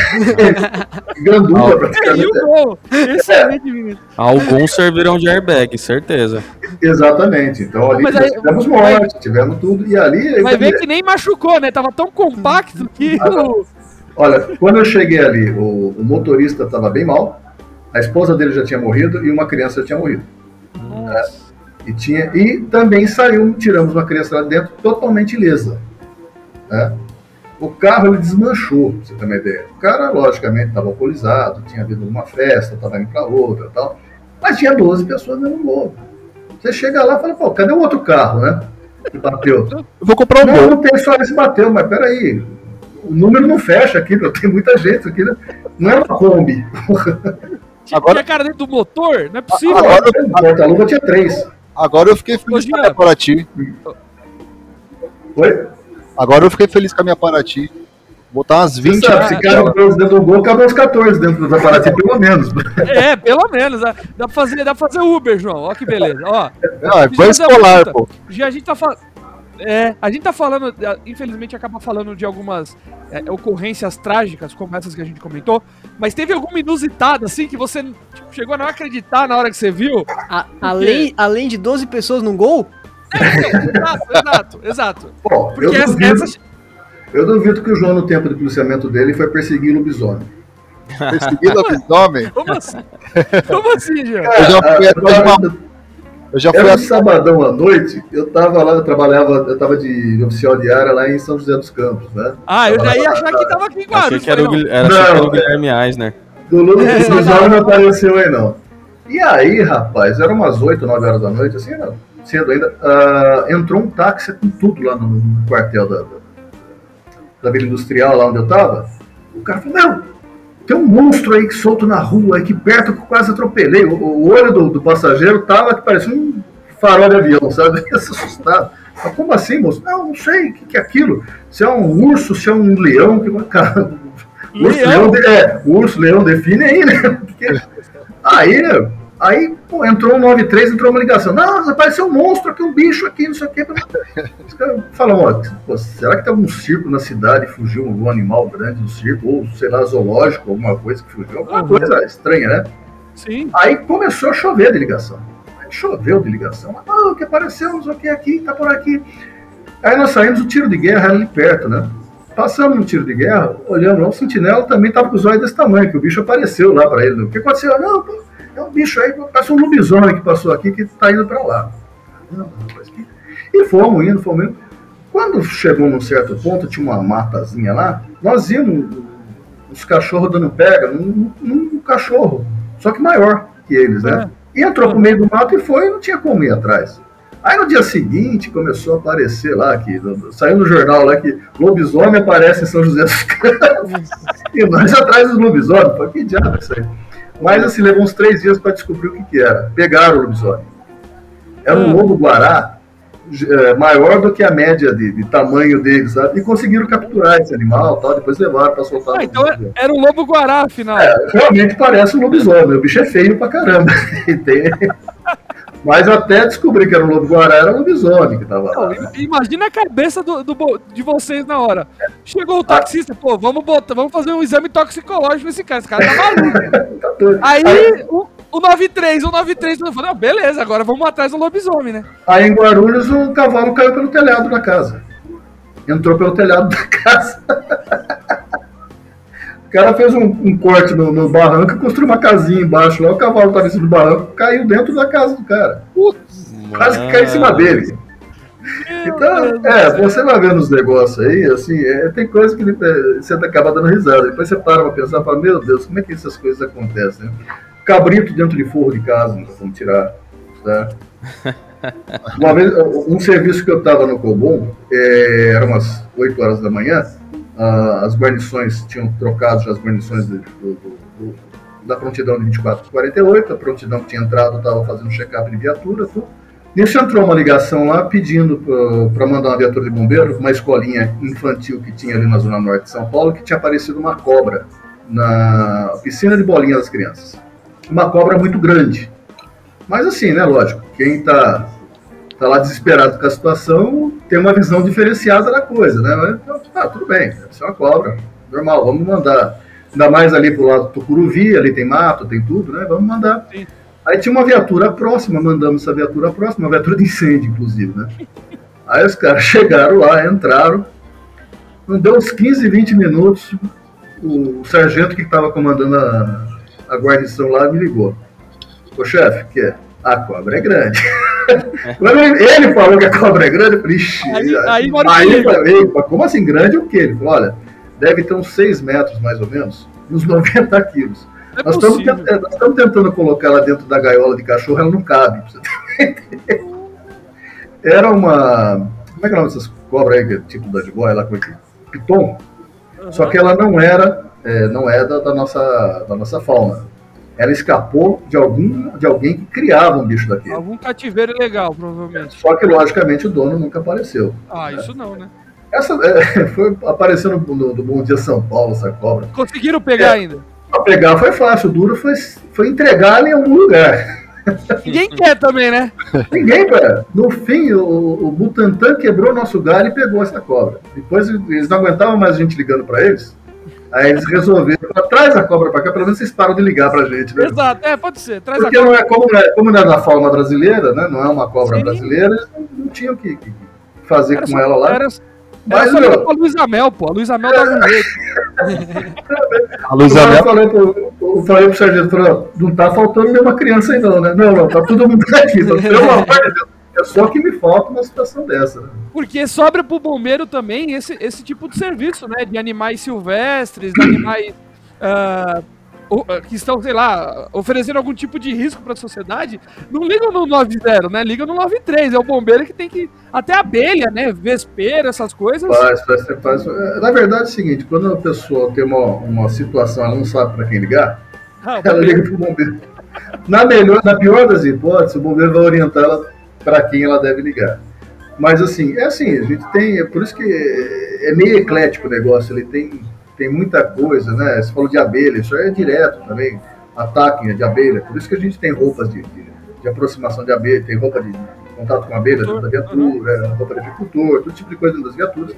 Gandula, praticamente. E o gol. Excelente, Alguns servirão de airbag, certeza. Exatamente. Então ali aí, tivemos morte, tivemos tudo. E ali. Vai ver que nem machucou, né? Tava tão compacto que. Ah, Olha, quando eu cheguei ali, o, o motorista estava bem mal, a esposa dele já tinha morrido e uma criança já tinha morrido. Né? E, tinha, e também saiu, tiramos uma criança lá dentro totalmente ilesa. Né? O carro ele desmanchou, pra você ter uma ideia. O cara, logicamente, estava alcoolizado, tinha vindo numa festa, estava indo para outra tal. Mas tinha 12 pessoas no gol. Você chega lá e fala, pô, cadê o outro carro, né? Que bateu. Eu vou comprar um não. Não tem só esse bateu, mas peraí o número não fecha aqui, tem muita gente aqui, né? não é uma Kombi. Agora... Tinha cara dentro do motor? Não é possível. Agora, o porta-luva tinha três. Agora eu fiquei feliz com a minha Paraty. Oi? Agora eu fiquei feliz com a minha Paraty. Botar umas 20. Sabe, se cara 12 dentro do gol, cabe uns 14 dentro da Paraty, pelo menos. É, pelo menos. Dá pra fazer, dá pra fazer Uber, João. Ó que beleza. Ó, não, é escolar, pô. Já a gente tá falando. É, a gente tá falando, infelizmente acaba falando de algumas é, ocorrências trágicas, como essas que a gente comentou, mas teve alguma inusitada, assim, que você tipo, chegou a não acreditar na hora que você viu? A, além, além de 12 pessoas num gol? É, exato, exato, exato. Bom, Porque eu duvido, essa... eu duvido que o João, no tempo de policiamento dele, foi perseguir lobisomem. Perseguir lobisomem? Como assim? Como assim, João? Eu já fui atrás de uma eu já fui Era um sabadão à noite, eu tava lá, eu trabalhava, eu tava de oficial de área lá em São José dos Campos, né? Ah, eu já ia achar que tava aqui em Guarulhos. Achei que era, o, era, não, era o Guilherme Eisner. Do lobisomem não apareceu aí, não. E aí, rapaz, eram umas 8, 9 horas da noite, assim, era cedo ainda. Uh, entrou um táxi com tudo lá no, no quartel da, da, da Vila Industrial, lá onde eu tava. O cara falou: Meu, tem um monstro aí que solto na rua, aqui perto, que eu quase atropelei. O, o olho do, do, passageiro tava que parecia um farol de avião, sabe? assustado. Mas como assim, moço? Não, não sei, o que, que, é aquilo? Se é um urso, se é um leão, que cara. Urso, leão, leão é, urso, leão define aí, né? Porque, aí Aí, pô, entrou um 93, entrou uma ligação. Não, apareceu um monstro aqui, um bicho aqui, não sei o quê. Os caras falam, ó, será que tem algum circo na cidade e fugiu algum animal grande do circo? Ou, sei lá, zoológico, alguma coisa que fugiu? Alguma coisa estranha, né? Sim. Aí começou a chover de ligação. Aí choveu de ligação. Ah, o que apareceu, não sei o que aqui, tá por aqui. Aí nós saímos, o tiro de guerra ali perto, né? Passamos no tiro de guerra, olhando lá, o sentinela também tava com os olhos desse tamanho, que o bicho apareceu lá para ele. O que aconteceu? Não, pô, é um bicho aí, parece um lobisomem que passou aqui que está indo para lá. E fomos indo, fomos indo. Quando chegou num certo ponto, tinha uma matazinha lá, nós íamos, os cachorros dando pega num, num cachorro, só que maior que eles, né? É. E entrou pro meio do mato e foi, não tinha como ir atrás. Aí no dia seguinte começou a aparecer lá, que saiu no jornal lá que lobisomem aparece em São José dos Campos. e nós atrás dos lobisomens. Pô, que diabo é isso aí? Mas assim, levou uns três dias para descobrir o que, que era. Pegaram o lobisomem. Era um hum. lobo guará é, maior do que a média de, de, tamanho dele, sabe? E conseguiram capturar esse animal tal, depois levaram para soltar. Ah, então era um lobo guará, afinal. É, realmente parece um lobisomem. O bicho é feio pra caramba. e tem, mas até descobri que era um lobo guará, era um lobisomem que tava lá. Né? Imagina a cabeça do, do, de vocês na hora. Chegou o taxista, pô, vamos botar, vamos fazer um exame toxicológico nesse cara. Esse cara tá maluco. tá aí, aí, o, o 93, o 93 falou, beleza, agora vamos atrás do lobisomem, né? Aí em Guarulhos o cavalo caiu pelo telhado da casa. Entrou pelo telhado da casa. O cara fez um, um corte no, no, barranco e construiu uma casinha embaixo lá. O cavalo estava em cima do barranco, caiu dentro da casa do cara. Putz, quase que caiu em cima dele. Então, é, você vai vendo os negócios aí, assim, é, tem coisa que é, você acaba dando risada. Depois você para pra pensar e fala, meu Deus, como é que essas coisas acontecem? Né? Cabrito dentro de forro de casa, nós vamos tirar. Tá? Uma vez, um serviço que eu estava no Cobom, é, era umas 8 horas da manhã, as guarnições tinham trocado já as guarnições do, do, do, da prontidão de 24 por 48, a prontidão que tinha entrado estava fazendo check-up de viatura, tudo. Nisso entrou uma ligação lá pedindo para mandar uma viatura de bombeiro, uma escolinha infantil que tinha ali na zona norte de São Paulo, que tinha aparecido uma cobra na piscina de bolinha das crianças. Uma cobra muito grande. Mas assim, né, lógico, quem está tá lá desesperado com a situação, tem uma visão diferenciada da coisa, né? Mas, então, tá, tudo bem, deve ser uma cobra, normal, vamos mandar. Ainda mais ali pro lado do Tucuruvi, ali tem mato, tem tudo, né? Vamos mandar. Sim. Aí tinha uma viatura próxima, mandamos essa viatura próxima, uma viatura de incêndio, inclusive, né? Aí os caras chegaram lá, entraram, não deu uns 15, 20 minutos, o, sargento que estava comandando a, a guarnição lá me ligou. Ô chefe, que é? A cobra é grande. Quando ele falou que a cobra é grande, eu falei, Ixi, aí, aí, aí falei, como assim grande o quê? Ele falou, olha, deve ter uns 6 metros mais ou menos, uns 90 quilos. É nós, estamos tentando, nós, estamos tentando, colocar ela dentro da gaiola de cachorro, ela não cabe. Era uma. Como é que é o nome dessas cobras aí, que é tipo da de boy, lá com é Piton? Uhum. Só que ela não era, é, não é da, da, nossa, da nossa fauna ela escapou de algum de alguém que criava um bicho daquele. Algum cativeiro legal, provavelmente. Só que, logicamente, o dono nunca apareceu. Ah, né? isso não, né? Essa é, foi aparecendo no, no, Bom Dia São Paulo, essa cobra. Conseguiram pegar é, ainda? Pegar foi fácil, o duro foi, foi entregar ela em algum lugar. Ninguém quer também, né? Ninguém, cara. No fim, o, o Butantan quebrou nosso galho e pegou essa cobra. Depois eles não aguentavam mais a gente ligando para eles. Aí eles resolveram, traz a cobra pra cá, pelo menos vocês param de ligar pra gente. Né? Exato, é, pode ser. Traz Porque não é, como, não é, como não é da fauna brasileira, né? Não é uma cobra Sim. brasileira, eles não, não tinham que, que fazer era com só, ela lá. Era, mas era só a Luísa Mel, pô. A Luísa Mel dava um jeito. a Luísa Mel. Eu falei pro, eu falei pro sargento, não tá faltando nenhuma criança aí não, né? Não, não, tá todo mundo aqui. Pelo amor de Deus. É só que me falta uma situação dessa. Né? Porque sobra pro bombeiro também esse, esse tipo de serviço, né? De animais silvestres, de animais. Uh, que estão, sei lá, oferecendo algum tipo de risco para a sociedade, não ligam no 90, né? Ligam no 93. É o bombeiro que tem que. Até abelha, né? Vespeiro, essas coisas. Faz, faz, faz. Na verdade é o seguinte: quando a pessoa tem uma, uma situação, ela não sabe para quem ligar, ah, ela liga para o bombeiro. Na, melhor, na pior das hipóteses, o bombeiro vai orientar ela para quem ela deve ligar. Mas assim, é assim, a gente tem. É por isso que é meio eclético o negócio, ele tem tem muita coisa, né? Você falou de abelha, isso é direto também, ataque de abelha. Por isso que a gente tem roupas de, de, de aproximação de abelha, tem roupa de contato com abelha dentro da viatura, roupa de agricultor, todo tipo de coisa dentro das viaturas,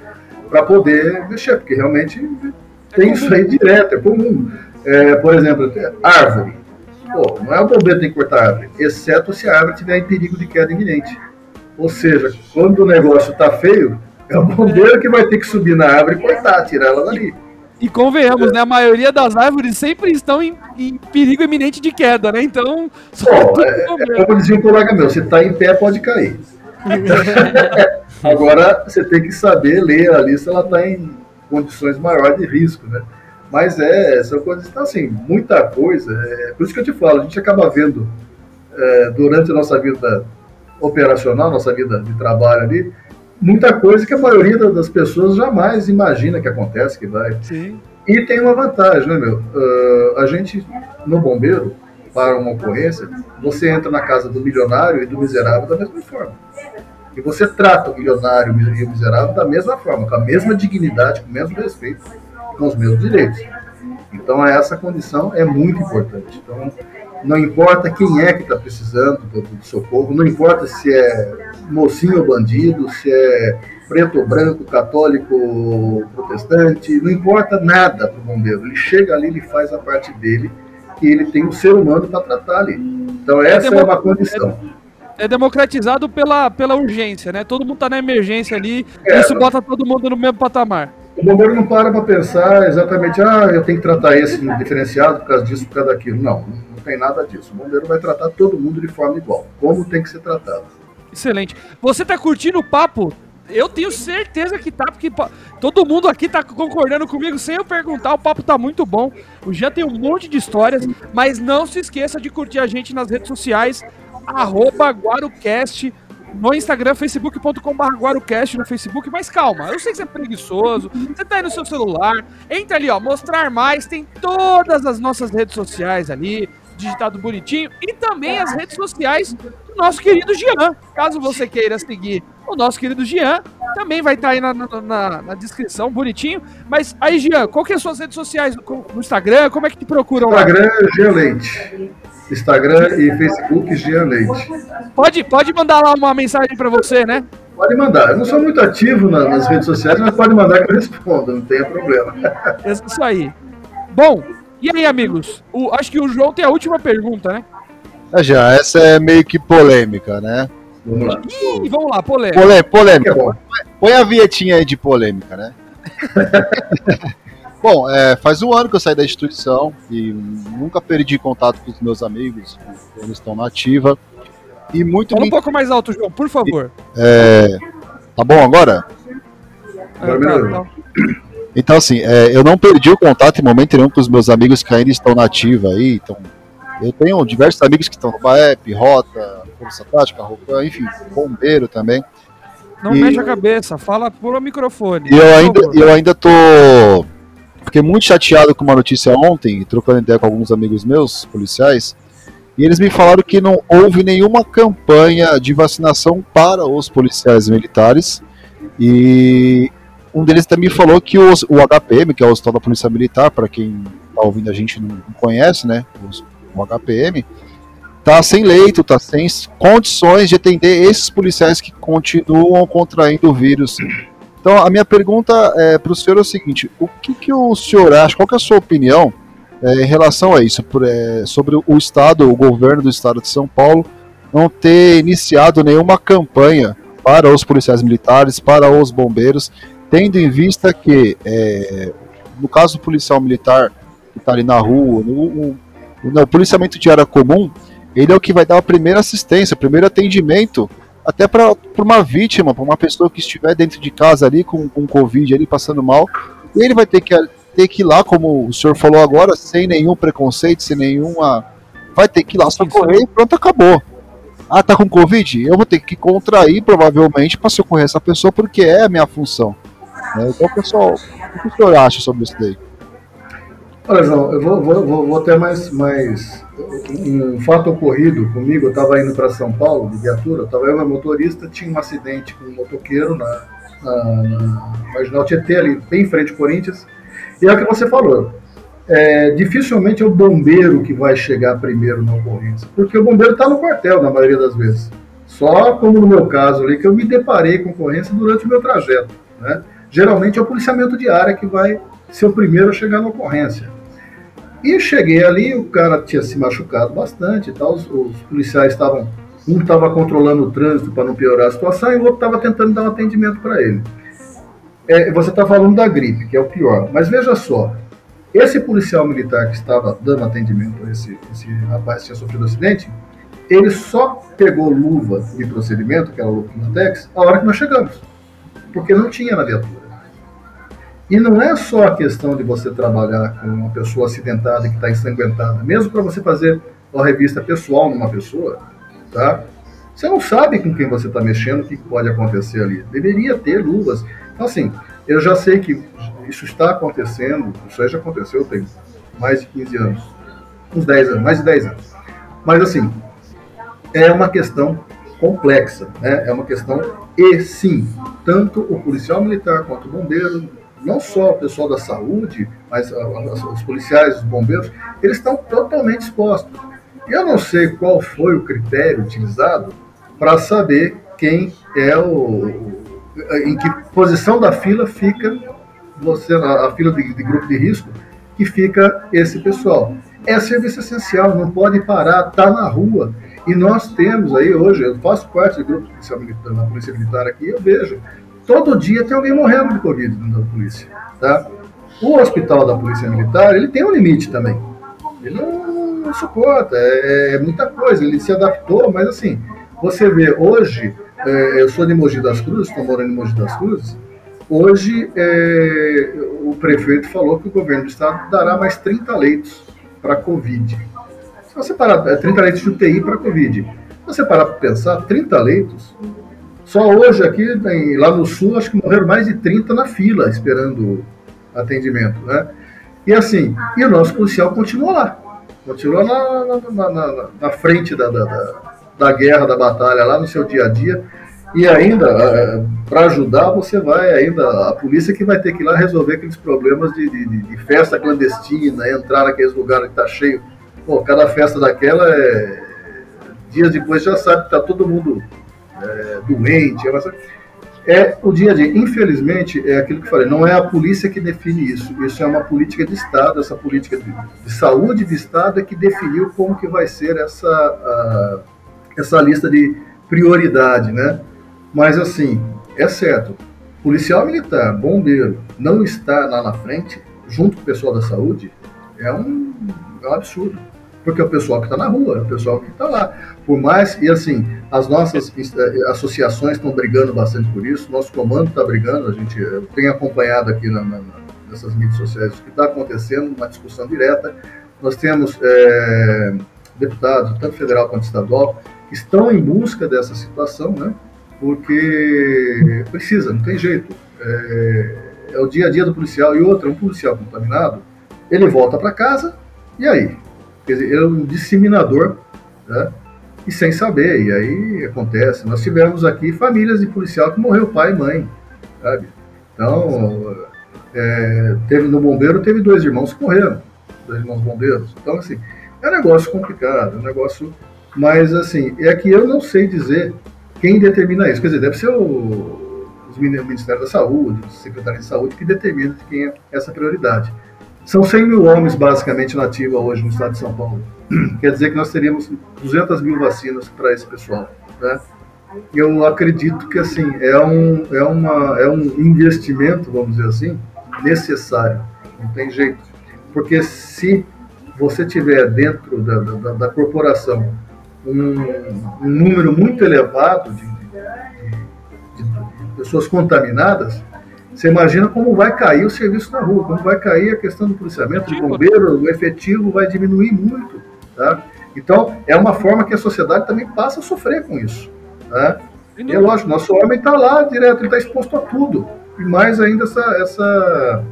para poder mexer, porque realmente tem é isso aí direto, é comum. É, por exemplo, árvore. Pô, não é o bombeiro que tem que cortar a árvore, exceto se a árvore estiver em perigo de queda iminente. Ou seja, quando o negócio está feio, é o bombeiro que vai ter que subir na árvore e cortar, tirar ela dali. E convenhamos, né? A maioria das árvores sempre estão em, em perigo iminente de queda, né? Então. Bom, é, é como dizia um colega meu: se tá em pé, pode cair. Agora, você tem que saber ler ali se ela está em condições maiores de risco, né? Mas é, são coisas, então, assim, muita coisa. É, por isso que eu te falo, a gente acaba vendo é, durante a nossa vida operacional, nossa vida de trabalho ali, muita coisa que a maioria das pessoas jamais imagina que acontece, que vai. Sim. E tem uma vantagem, né, meu? Uh, a gente, no bombeiro, para uma ocorrência, você entra na casa do milionário e do miserável da mesma forma. E você trata o milionário e o miserável da mesma forma, com a mesma dignidade, com o mesmo respeito, com os mesmos direitos. Então, essa condição é muito importante. Então, não importa quem é que está precisando do, do, socorro, não importa se é mocinho ou bandido, se é preto ou branco, católico ou protestante, não importa nada para o bombeiro. Ele chega ali, ele faz a parte dele e ele tem o ser humano para tratar ali. Então essa é, é uma condição. É, é, democratizado pela, pela urgência, né? Todo mundo está na emergência ali, é, isso bota todo mundo no mesmo patamar. O bombeiro não para para pensar exatamente, ah, eu tenho que tratar esse diferenciado por causa disso, por causa daquilo. Não, não tem nada disso. O bombeiro vai tratar todo mundo de forma igual, como tem que ser tratado. Excelente. Você tá curtindo o papo? Eu tenho certeza que tá, porque todo mundo aqui tá concordando comigo sem eu perguntar. O papo tá muito bom. O Jean tem um monte de histórias, mas não se esqueça de curtir a gente nas redes sociais, arroba no Instagram, facebook.com.br GuaruCast no Facebook. Mas calma, eu sei que você é preguiçoso, você tá aí no seu celular. Entra ali, ó, mostrar mais, tem todas as nossas redes sociais ali digitado bonitinho, e também as redes sociais do nosso querido Jean. Caso você queira seguir o nosso querido Jean, também vai estar tá aí na, na, na, descrição, bonitinho. Mas aí, Jean, qual que é as suas redes sociais no Instagram? Como é que te procuram Instagram, lá? Instagram, Jean Leite. Instagram e Facebook, Jean Leite. Pode, pode mandar lá uma mensagem para você, né? Pode mandar. Eu não sou muito ativo na, nas redes sociais, mas pode mandar que eu respondo, não tem problema. É isso aí. Bom, e aí, amigos? O, acho que o João tem a última pergunta, né? É já, essa é meio que polêmica, né? Vamos lá. Ih, vamos lá, polêmica. Polê, polêmica. Põe a vietinha aí de polêmica, né? Bom, é, faz um ano que eu saí da instituição e nunca perdi contato com os meus amigos, eles estão na ativa. E muito Fala um pouco mais alto, João, por favor. É, tá bom agora? É, tá, tá. Então, assim, é, eu não perdi o contato em momento nenhum com os meus amigos que ainda estão na ativa aí. Então, eu tenho diversos amigos que estão no BAEP, Rota, Força Tática, Rocan, enfim, bombeiro também. Não e... mexe a cabeça, fala por microfone. E eu ainda, eu ainda tô. Fiquei muito chateado com uma notícia ontem, trocando ideia com alguns amigos meus, policiais, e eles me falaram que não houve nenhuma campanha de vacinação para os policiais militares. E um deles também falou que o, o HPM, que é o Hospital da Polícia Militar, para quem está ouvindo a gente não conhece, né? O, o HPM, tá sem leito, tá sem condições de atender esses policiais que continuam contraindo o vírus. Então, a minha pergunta é, para o senhor é o seguinte: o que, que o senhor acha, qual é a sua opinião é, em relação a isso, por, é, sobre o Estado, o governo do Estado de São Paulo, não ter iniciado nenhuma campanha para os policiais militares, para os bombeiros, tendo em vista que, é, no caso do policial militar que está ali na rua, no, no, no, policiamento de área comum, ele é o que vai dar a primeira assistência, o primeiro atendimento, até para uma vítima, para uma pessoa que estiver dentro de casa ali com, com Covid ali passando mal, ele vai ter que ter que ir lá, como o senhor falou agora, sem nenhum preconceito, sem nenhuma. Vai ter que ir lá socorrer e pronto, acabou. Ah, tá com Covid? Eu vou ter que contrair, provavelmente, para socorrer essa pessoa, porque é a minha função. Né? Então, pessoal, o que o senhor acha sobre isso daí? Olha, João, eu vou, vou, vou, vou ter mais, mais um fato ocorrido comigo. Eu estava indo para São Paulo de viatura, estava eu e motorista, tinha um acidente com um motoqueiro na, na, na Marginal Tietê, ali bem em frente ao Corinthians. E é o que você falou. É, dificilmente é o bombeiro que vai chegar primeiro na ocorrência, porque o bombeiro está no quartel na maioria das vezes. Só como no meu caso ali, que eu me deparei com ocorrência durante o meu trajeto. Né? Geralmente é o policiamento de área que vai ser o primeiro a chegar na ocorrência. E cheguei ali, o cara tinha se machucado bastante e tal, os, os policiais estavam, um estava controlando o trânsito para não piorar a situação e o outro estava tentando dar um atendimento para ele. É, você está falando da gripe, que é o pior, mas veja só, esse policial militar que estava dando atendimento a esse, esse rapaz que tinha sofrido um acidente, ele só pegou luva de procedimento, que era luva Tex, a hora que nós chegamos, porque não tinha na viatura. E não é só a questão de você trabalhar com uma pessoa acidentada que está ensanguentada, mesmo para você fazer uma revista pessoal numa pessoa, tá? Você não sabe com quem você está mexendo, o que pode acontecer ali. Deveria ter luvas. Então, assim, eu já sei que isso está acontecendo, isso aí já aconteceu, tem mais de 15 anos, uns 10 anos, mais de 10 anos. Mas, assim, é uma questão complexa, né? é uma questão, e sim, tanto o policial militar quanto o bombeiro, não só o pessoal da saúde, mas os policiais, os bombeiros, eles estão totalmente expostos. Eu não sei qual foi o critério utilizado para saber quem é o. em que posição da fila fica você, a, fila de, de grupo de risco, que fica esse pessoal. É serviço essencial, não pode parar, tá na rua. E nós temos aí hoje, eu faço parte do grupo na Polícia Militar aqui, eu vejo todo dia tem alguém morrendo de Covid da polícia. Tá? O hospital da Polícia Militar, ele tem um limite também. Ele não, não suporta, é, é, muita coisa, ele se adaptou, mas assim, você vê hoje, é, eu sou de Mogi das Cruzes, estou morando em Mogi das Cruzes, hoje é, o prefeito falou que o governo do estado dará mais 30 leitos para Covid. Se você parar, 30 é, leitos de UTI para Covid. Se você parar para pensar, 30 leitos só hoje aqui, lá no sul, acho que morreram mais de 30 na fila esperando atendimento, né? E assim, e o nosso policial continua lá. Continua na, na, na, na frente da, da, da, guerra, da batalha, lá no seu dia a dia. E ainda, é, para ajudar, você vai ainda, a polícia que vai ter que ir lá resolver aqueles problemas de, de, de festa clandestina, entrar naqueles lugares que tá cheio. Pô, cada festa daquela é. Dias depois já sabe que tá todo mundo é, doente, é, o dia a dia. Infelizmente, é aquilo que eu falei, não é a polícia que define isso. Isso é uma política de Estado, essa política de, de saúde de Estado é que definiu como que vai ser essa, a, essa lista de prioridade, né? Mas assim, é certo, policial militar, bombeiro, não estar lá na frente, junto com o pessoal da saúde, é um, é um absurdo porque é o pessoal que está na rua, é o pessoal que está lá. Por mais, e assim, as nossas eh, associações estão brigando bastante por isso, nosso comando está brigando, a gente tem acompanhado aqui na, na, nessas mídias sociais o que está acontecendo, uma discussão direta. Nós temos é, deputados, tanto federal quanto estadual, que estão em busca dessa situação, né? porque precisa, não tem jeito. É, é o dia a dia do policial. E outra, um policial contaminado, ele volta para casa, e aí? Quer dizer, ele é um disseminador, né? E sem saber, e aí acontece. Nós tivemos aqui famílias de policial que morreu pai e mãe, sabe? Então, é, teve no bombeiro, teve dois irmãos que morreram, dois irmãos bombeiros. Então, assim, é um negócio complicado, é um negócio. Mas, assim, é que eu não sei dizer quem determina isso. Quer dizer, deve ser o, os Ministério da Saúde, o Secretário de Saúde, que determina de quem é essa prioridade. São 100 mil homens, basicamente, na ativa hoje no estado de São Paulo. Quer dizer que nós teríamos 200 mil vacinas para esse pessoal. Né? Eu acredito que assim é um, é, uma, é um investimento, vamos dizer assim, necessário. Não tem jeito. Porque se você tiver dentro da, da, da corporação um, um, número muito elevado de, de, de, de pessoas contaminadas, Você imagina como vai cair o serviço na rua, como vai cair a questão do policiamento, do bombeiro, o efetivo vai diminuir muito. Tá? Então, é uma forma que a sociedade também passa a sofrer com isso. Tá? E é lógico, nosso homem está lá direto, ele está exposto a tudo. E mais ainda essa, essa,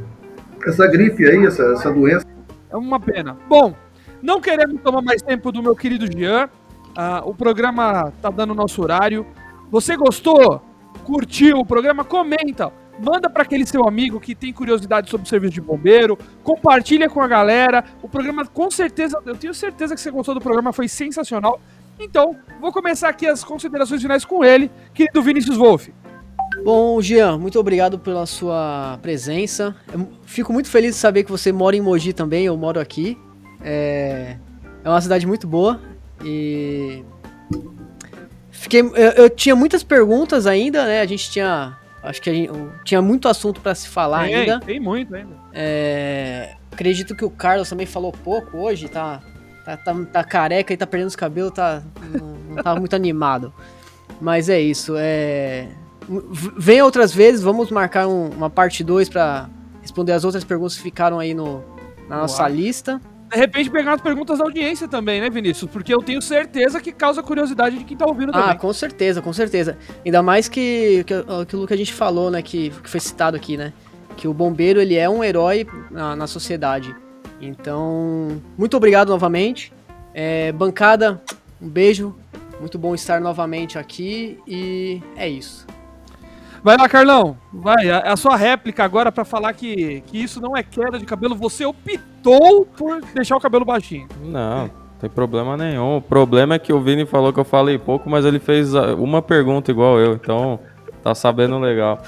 essa gripe aí, essa, essa doença. É uma pena. Bom, não queremos tomar mais tempo do meu querido Jean. Uh, o programa tá dando nosso horário. Você gostou? Curtiu o programa? Comenta. Manda para aquele seu amigo que tem curiosidade sobre o serviço de bombeiro. Compartilha com a galera. O programa, com certeza, eu tenho certeza que você gostou do programa, foi sensacional. Então, vou começar aqui as considerações finais com ele, querido Vinícius Wolff. Bom, Jean, muito obrigado pela sua presença. Eu fico muito feliz de saber que você mora em Mogi também, eu moro aqui. É, é uma cidade muito boa e fiquei eu, eu, tinha muitas perguntas ainda, né? A gente tinha acho que a gente, tinha muito assunto para se falar tem, ainda. Tem muito ainda. É, acredito que o Carlos também falou pouco hoje, tá tá, tá, tá careca e tá perdendo os cabelos, tá não, não tá muito animado. Mas é isso, é Venha outras vezes, vamos marcar um, uma parte 2 para responder as outras perguntas que ficaram aí no, na nossa lista de repente pegar as perguntas da audiência também, né, Vinícius? Porque eu tenho certeza que causa curiosidade de quem tá ouvindo ah, também. Ah, com certeza, com certeza. Ainda mais que, que aquilo que a gente falou, né, que, que foi citado aqui, né? Que o bombeiro, ele é um herói na, na sociedade. Então, muito obrigado novamente. É, bancada, um beijo. Muito bom estar novamente aqui e é isso. Vai lá, Carlão. Vai, a, a sua réplica agora para falar que, que isso não é queda de cabelo. Você optou por deixar o cabelo baixinho. Não, tem problema nenhum. O problema é que o Vini falou que eu falei pouco, mas ele fez ah, uma pergunta igual eu, então tá sabendo legal.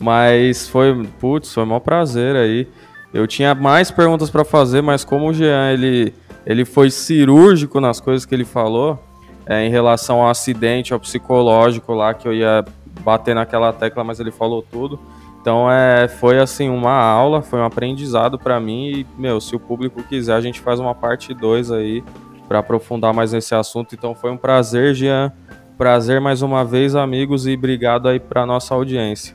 Mas foi, putz, foi um prazer aí. Eu tinha mais perguntas para fazer, mas como o Jean ele, ele foi cirúrgico nas coisas que ele falou, é, em relação ao acidente, ao psicológico lá, que eu ia bater naquela tecla, mas ele falou tudo. Então é, foi assim uma aula, foi um aprendizado para mim e, meu, se o público quiser, a gente faz uma parte 2 aí para aprofundar mais nesse assunto. Então foi um prazer, Jean. Prazer mais uma vez, amigos, e obrigado aí para nossa audiência.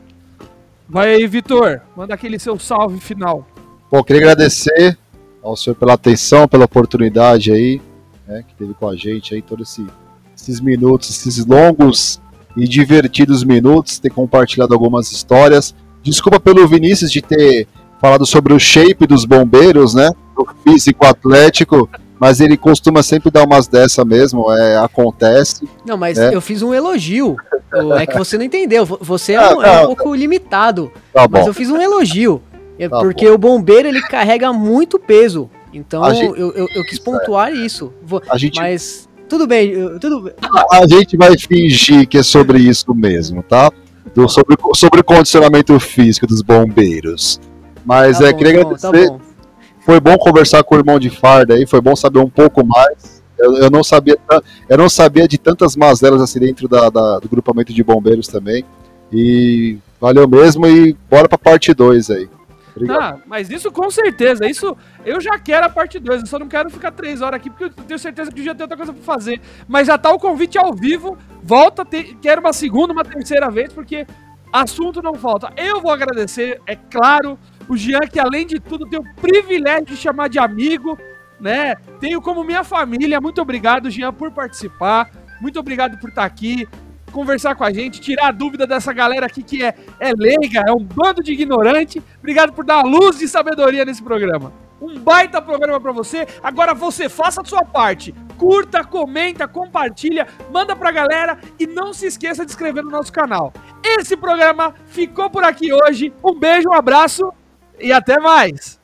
Vai aí, Vitor, manda aquele seu salve final. Bom, queria agradecer ao senhor pela atenção, pela oportunidade aí, né, que teve com a gente aí todos esse, esses minutos, esses longos e divertidos minutos, ter compartilhado algumas histórias. Desculpa pelo Vinícius de ter falado sobre o shape dos bombeiros, né? O físico atlético. Mas ele costuma sempre dar umas dessa mesmo, é, acontece. Não, mas é. eu fiz um elogio. É que você não entendeu. Você é, um, é um pouco limitado. Tá mas eu fiz um elogio. É tá porque bom. o bombeiro ele carrega muito peso. Então gente, eu, eu, eu, quis pontuar isso. A gente, mas tudo bem, tudo A gente vai fingir que é sobre isso mesmo, tá? Do, sobre, sobre o condicionamento físico dos bombeiros. Mas tá é, bom, queria tá agradecer. Tá foi bom conversar com o irmão de farda aí, foi bom saber um pouco mais. Eu, eu não sabia, eu não sabia de tantas mazelas assim dentro da, da, do grupamento de bombeiros também. E valeu mesmo e bora pra parte 2 aí. Obrigado. Ah, mas isso com certeza. Isso eu já quero a parte 2. Eu só não quero ficar três horas aqui, porque eu tenho certeza que já tem outra coisa pra fazer. Mas já tá o convite ao vivo. Volta, te, quero uma segunda, uma terceira vez, porque assunto não falta. Eu vou agradecer, é claro, o Jean, que além de tudo tem o privilégio de chamar de amigo, né? Tenho como minha família. Muito obrigado, Jean, por participar. Muito obrigado por estar aqui conversar com a gente, tirar a dúvida dessa galera aqui que é, é leiga, é um bando de ignorante. Obrigado por dar luz de sabedoria nesse programa. Um baita programa para você. Agora você faça a sua parte. Curta, comenta, compartilha, manda pra galera e não se esqueça de inscrever no nosso canal. Esse programa ficou por aqui hoje. Um beijo, um abraço e até mais.